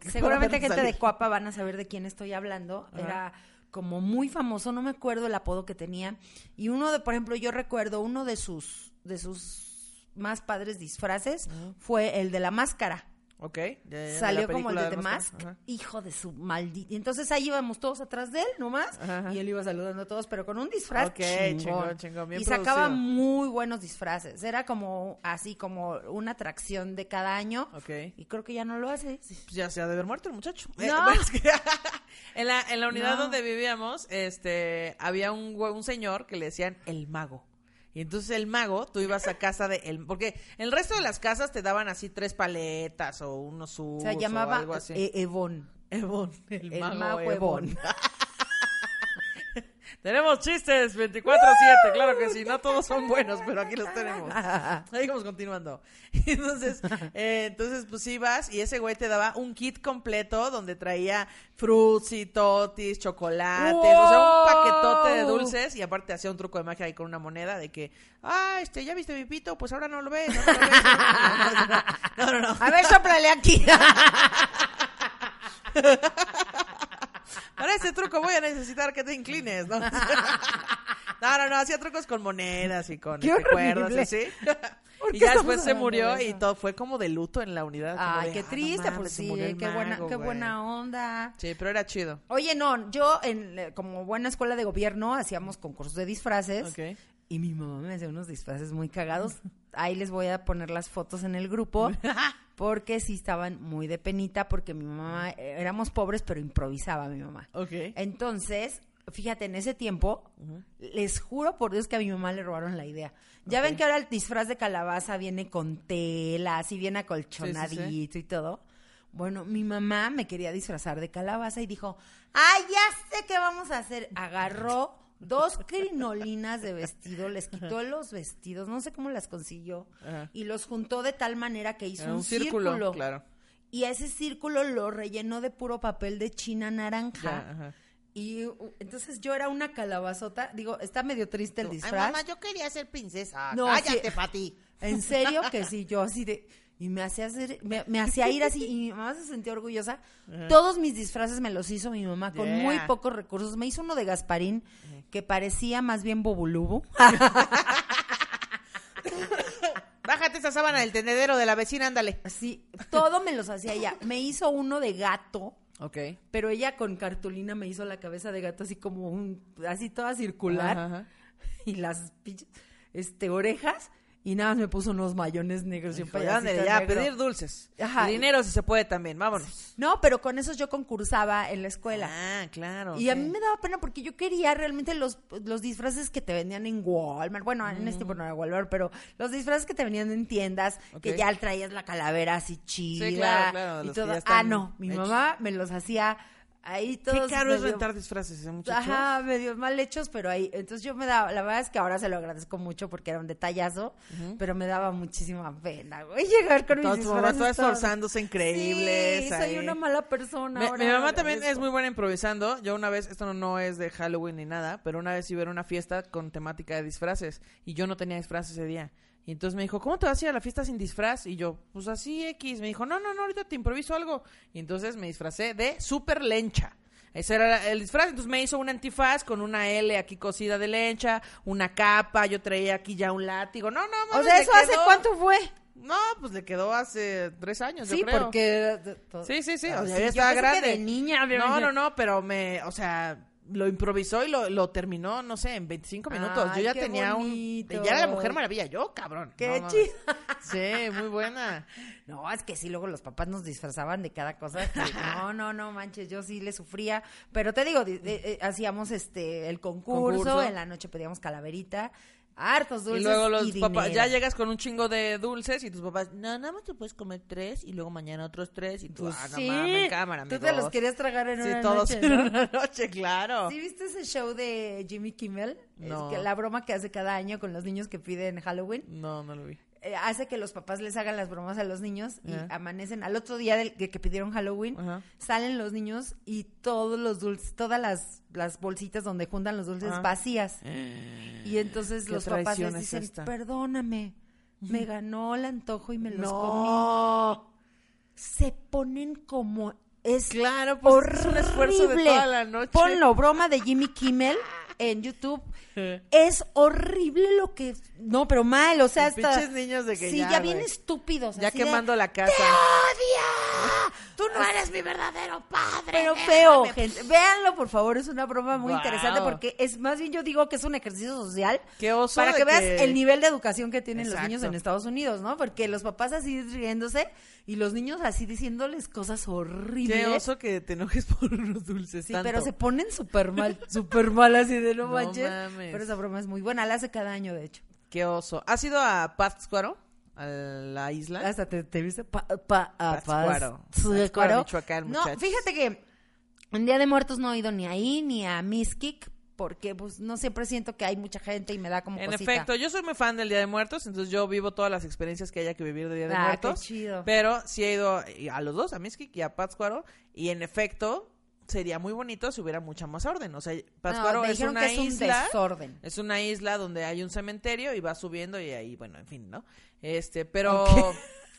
Seguramente gente de. Coapa van a saber de quién estoy hablando. Ajá. Era como muy famoso, no me acuerdo el apodo que tenía. Y uno de, por ejemplo, yo recuerdo uno de sus, de sus más padres disfraces fue el de la máscara. Ok. ya, ya, de la Salió como el película de The Mask, hijo de su maldito. Y entonces ahí íbamos todos atrás de él, nomás, Ajá, y él iba saludando a todos, pero con un disfraz Ok, chingón. chingón, chingón, bien y sacaba muy buenos disfraces. Era como así como una atracción de cada año. Ok. Y creo que ya no lo hace. Pues ya se ha de haber muerto el muchacho. No. Eh, bueno, es que en, la, en la unidad No. donde vivíamos, este, había un, un señor que le decían el mago. Y entonces el mago, tú ibas a casa de él, porque el resto de las casas te daban así tres paletas o unos sus Se llamaba o algo así. eh, Evon. Evon, el, El mago, mago Evon. Evon. Tenemos chistes 24-7, claro que sí. No todos son buenos, pero aquí los tenemos. Ahí vamos continuando. Entonces, eh, entonces, pues vas y ese güey te daba un kit completo donde traía frutzi, totis, chocolates, o sea, un paquetote de dulces y aparte hacía un truco de magia ahí con una moneda de que, ah, este, ya viste mi pito, pues ahora no lo ves. no, lo ves". no, no, no. A ver, soplale aquí. Para ese truco voy a necesitar que te inclines, ¿no? No, no, no, hacía trucos con monedas y con ¡Qué este, cuerdas, así. ¿Por Y ya después se murió y todo fue como de luto en la unidad. Ay, de, qué "Ah, no triste, mames, pues sí, qué buena, qué güey". buena onda. Sí, pero era chido. Oye, no, yo en, eh, como buena escuela de gobierno hacíamos concursos de disfraces Ok. y mi mamá me hacía unos disfraces muy cagados. Ahí les voy a poner las fotos en el grupo porque sí estaban muy de penita porque mi mamá, eh, éramos pobres pero improvisaba mi mamá. Ok. Entonces, fíjate, en ese tiempo, les juro por Dios que a mi mamá le robaron la idea. Ya ven que ahora el disfraz de calabaza viene con tela, así bien acolchonadito y todo. Bueno, mi mamá me quería disfrazar de calabaza y dijo, ¡ay, ya sé qué vamos a hacer! Agarró dos crinolinas de vestido, les quitó los vestidos, no sé cómo las consiguió, Ajá. y los juntó de tal manera que hizo Era un, un círculo, círculo. claro. Y ese círculo lo rellenó de puro papel de china naranja. Ya. Y entonces yo era una calabazota. Digo, está medio triste el disfraz. yo quería ser princesa. No, Cállate, sí. Pati. En serio que sí, yo así de. Y me hacía hacer, me, me hacía ir así, y mi mamá se sentía orgullosa. Todos mis disfraces me los hizo mi mamá con Yeah. muy pocos recursos. Me hizo uno de Gasparín que parecía más bien Bobulubu. Bájate esa sábana del tendedero de la vecina, ándale. Así, todo me los hacía ella. Me hizo uno de gato. Ok. Pero ella con cartulina me hizo la cabeza de gato así como un, así toda circular. Ajá, ajá. Y las pinches, este, orejas. Y nada más me puso unos mayones negros y un payasito ya, negro. pedir dulces. Ajá. Y dinero si se puede también, vámonos. No, pero con esos yo concursaba en la escuela. Ah, claro. Y a mí me daba pena porque yo quería realmente los, los disfraces que te vendían en Walmart. Bueno, en este tiempo no era Walmart, pero los disfraces que te venían en tiendas, que ya traías la calavera así chida. claro, claro, y todo. Ah, no, mi hechos. mamá me los hacía ahí Qué todos. caro es medio- rentar disfraces, ¿eh, muchachos? Ajá, medio mal hechos, pero ahí. Entonces yo me daba, la verdad es que ahora se lo agradezco mucho porque era un detallazo, pero me daba muchísima pena, güey, llegar con Toda mis tu mamá disfraces toda esforzándose, increíbles. Sí, soy ahí. una mala persona. Mi, ahora mi mamá también es muy buena improvisando. Yo una vez, esto no, no es de Halloween ni nada, pero una vez iba a una fiesta con temática de disfraces y yo no tenía disfraz ese día. Y entonces me dijo, ¿cómo te vas a ir a la fiesta sin disfraz? Y yo, pues así X. Me dijo, no, no, no, ahorita te improviso algo. Y entonces me disfracé de super lencha. Ese era el disfraz, entonces me hizo un antifaz con una L aquí cosida de lencha, una capa, yo traía aquí ya un látigo. No, no, O mames, sea, le ¿eso hace cuánto fue? No, pues le quedó hace tres años, yo Sí, creo. porque... Sí, sí, sí. O sea, yo estaba que grande. de niña, de- No, no, no, pero me, o sea, lo improvisó y lo, lo terminó, no sé, en 25 minutos. Ay, yo ya tenía bonito. un. Ya era la mujer maravilla, yo, cabrón. Qué No, chido. Sí, muy buena. No, es que sí, luego los papás nos disfrazaban de cada cosa. que- no, no, no, manches, yo sí le sufría. Pero te digo, de- eh, hacíamos este el concurso, Concurso. en la noche pedíamos calaverita, hartos dulces y luego los y papás, dinero. ya llegas con un chingo de dulces y tus papás, no, nada más te puedes comer tres y luego mañana otros tres y tú, Pues ah, no sí, mames, cámara, tú te amigos". los querías tragar en Sí, una todos noche, en ¿no? una noche, claro. ¿Sí viste ese show de Jimmy Kimmel? No. Es que la broma que hace cada año con los niños que piden Halloween. No, no lo vi. Eh, hace que los papás les hagan las bromas a los niños y Ajá. amanecen al otro día del que, que pidieron Halloween, Ajá. salen los niños y todos los dulces, todas las, las bolsitas donde juntan los dulces Ajá. vacías. Y entonces los papás les es dicen, perdóname, me ganó el antojo y me los comí. Se ponen como es Claro, pues es un esfuerzo de horrible. toda la noche. Ponlo, broma de Jimmy Kimmel en YouTube. Es horrible lo que... No, pero mal, o sea, hasta... pinches niños de que Sí, ya, ya, bien estúpidos. Ya así de, quemando la casa. ¡Te odio! Tú no eres mi verdadero padre. Pero feo, gente. Véanlo, por favor, es una broma muy interesante porque es más bien yo digo que es un ejercicio social Qué oso para que veas que- el nivel de educación que tienen los niños en Estados Unidos, ¿no? Porque los papás así riéndose y los niños así diciéndoles cosas horribles. Qué oso que te enojes por unos dulces. Sí, tanto. pero se ponen súper mal, súper mal así de no, No manches. mames. Pero esa broma es muy buena, la hace cada año, de hecho. Qué oso. ¿Has ido a Pátzcuaro? A la isla. Hasta te, te viste pa, pa, a Pátzcuaro. Michoacán, No, muchachos. fíjate que en Día de Muertos no he ido ni ahí ni a Miskik porque pues no siempre siento que hay mucha gente y me da como En cosita. efecto, yo soy muy fan del Día de Muertos, entonces yo vivo todas las experiencias que haya que vivir de Día de Ah, qué Muertos. chido. Pero sí he ido a los dos, a Miskik y a Pátzcuaro, y en efecto sería muy bonito si hubiera mucha más orden. O sea, Pátzcuaro me es una que es un isla. desorden. Es una isla donde hay un cementerio y va subiendo y ahí, bueno, en fin, ¿no? Este, pero...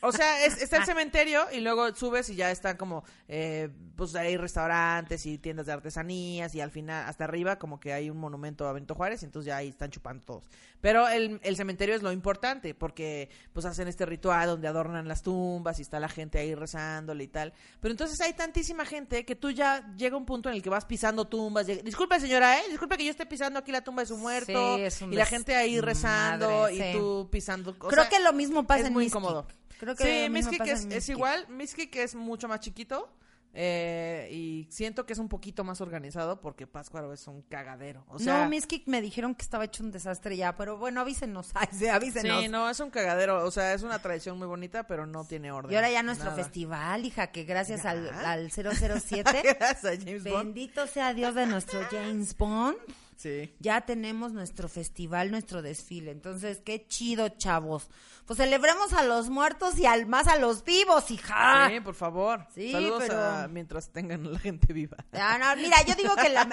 O sea, es- está el cementerio y luego subes y ya están como, eh, pues hay restaurantes y tiendas de artesanías y al final, hasta arriba, como que hay un monumento a Benito Juárez y entonces ya ahí están chupando todos. Pero el, el cementerio es lo importante porque pues hacen este ritual donde adornan las tumbas y está la gente ahí rezándole y tal. Pero entonces hay tantísima gente que tú ya llega un punto en el que vas pisando tumbas. Disculpe señora, ¿eh? Disculpe que yo esté pisando aquí la tumba de su muerto. Sí, y la gente ahí rezando y sí. tú pisando. o Creo sea, que lo mismo pasa es en muy incómodo. Creo que sí, es, es igual. Mixquic es mucho más chiquito. eh, y siento que es un poquito más organizado porque Pátzcuaro es un cagadero. O sea, no, Miskik me dijeron que estaba hecho un desastre ya, pero bueno, avísenos, avísenos. sí, no, es un cagadero. O sea, es una tradición muy bonita, pero no tiene orden. Y ahora ya nuestro Nada. festival, hija, que gracias al, al 007, Gracias a James Bond. bendito sea Dios de nuestro James Bond, Sí. ya tenemos nuestro festival, nuestro desfile. Entonces, qué chido, chavos. Pues celebremos a los muertos y al más a los vivos, hija. Sí, por favor. Sí, Saludos pero- a mientras tengan la gente viva. Ah, no, mira, yo digo que la...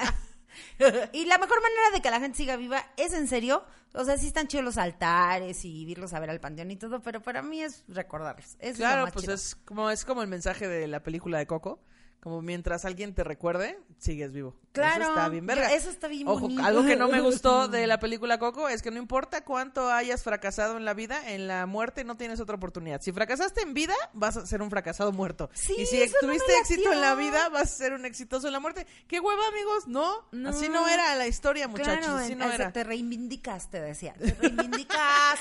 y la mejor manera de que la gente siga viva es en serio. O sea, sí están chidos los altares y irlos a ver al panteón y todo, pero para mí es recordarlos. Eso Claro, pues chido. es como es como el mensaje de la película de Coco. Como mientras alguien te recuerde, sigues vivo. Claro, Eso está bien verga. eso está bien Ojo, bonito. algo que no me gustó de la película Coco es que no importa cuánto hayas fracasado en la vida, en la muerte no tienes otra oportunidad. Si fracasaste en vida, vas a ser un fracasado muerto. Sí, y si eso no tuviste me éxito en la vida, vas a ser un exitoso en la muerte. ¿Qué hueva, amigos? No, No. así no era la historia, muchachos. Claro, así no era. te reivindicaste, decía. Te reivindicas.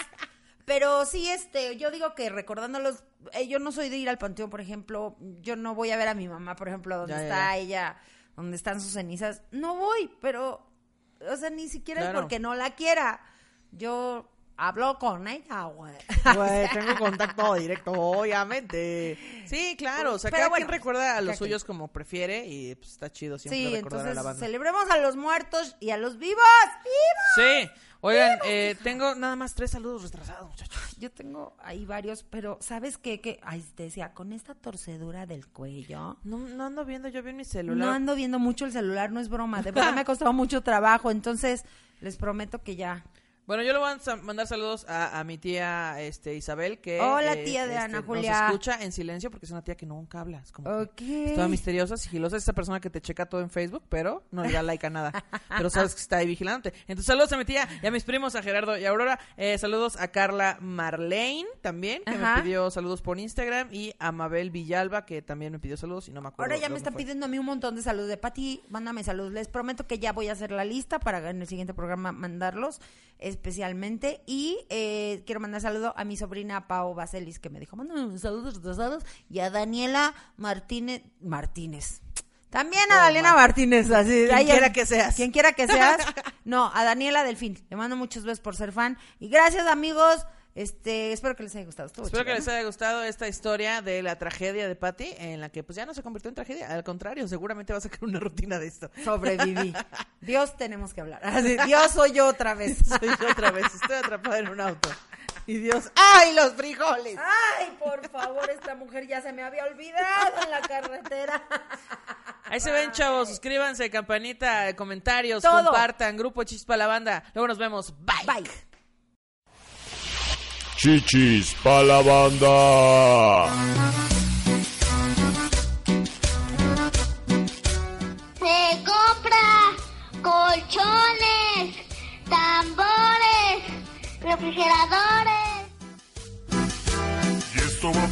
Pero sí, este, yo digo que recordándolos, eh, yo no soy de ir al panteón, por ejemplo, yo no voy a ver a mi mamá, por ejemplo, donde Ya, está ya. ella, donde están sus cenizas, no voy, pero, o sea, ni siquiera Claro. es porque no la quiera. Yo hablo con ella, güey. Güey, tengo contacto directo, obviamente. Sí, claro, o sea, Pero cada bueno, quien recuerda a los quien. suyos como prefiere y pues, está chido siempre Sí, recordar entonces a la banda. celebremos a los muertos y a los vivos. ¡Vivos! Sí, oigan, eh, tengo nada más tres saludos retrasados, muchachos. Yo tengo ahí varios, pero ¿sabes qué? Que, ay, te decía, con esta torcedura del cuello. No, no ando viendo yo bien mi celular. No ando viendo mucho el celular, no es broma. De verdad me ha costado mucho trabajo. Entonces, les prometo que ya. Bueno, yo le voy a mandar saludos a, a mi tía este, Isabel, que... este, Hola, tía de Ana Julia. Nos escucha en silencio porque es una tía que nunca habla. Es como es toda misteriosa, sigilosa. Es esa persona que te checa todo en Facebook, pero no le da like a nada. pero sabes que está ahí vigilante. Entonces, saludos a mi tía y a mis primos, a Gerardo y a Aurora. Eh, saludos a Carla Marlene también, que Ajá. me pidió saludos por Instagram. Y a Mabel Villalba, que también me pidió saludos y no me acuerdo. Ahora ya me están pidiendo a mí un montón de saludos. De Pati, mándame saludos. Les prometo que ya voy a hacer la lista para en el siguiente programa mandarlos especialmente. Y eh, quiero mandar saludo a mi sobrina Pau Baselis, que me dijo, mándame saludos retrasados. Y a Daniela Martínez. Martínez. También a Oh, Daniela ma- Martínez, así. Quien quiera que seas. Quien quiera que seas. No, a Daniela Delfín. Le mando muchos besos por ser fan. Y gracias, amigos. Este, espero que les haya gustado. Estuvo Espero que les haya gustado esta historia de la tragedia de Patty, en la que pues ya no se convirtió en tragedia. Al contrario, seguramente va a sacar una rutina de esto. Sobreviví. Dios, tenemos que hablar. Dios soy yo otra vez. Soy yo otra vez, estoy atrapada en un auto. Y Dios, ¡ay, los frijoles! Ay, por favor, esta mujer ya se me había olvidado en la carretera. Ahí se ven, chavos. Suscríbanse, campanita, comentarios, Todo. compartan, grupo Chispa la banda. Luego nos vemos. Bye. Bye. Chichis pa la banda. Se compra colchones, tambores, refrigeradores. Y esto va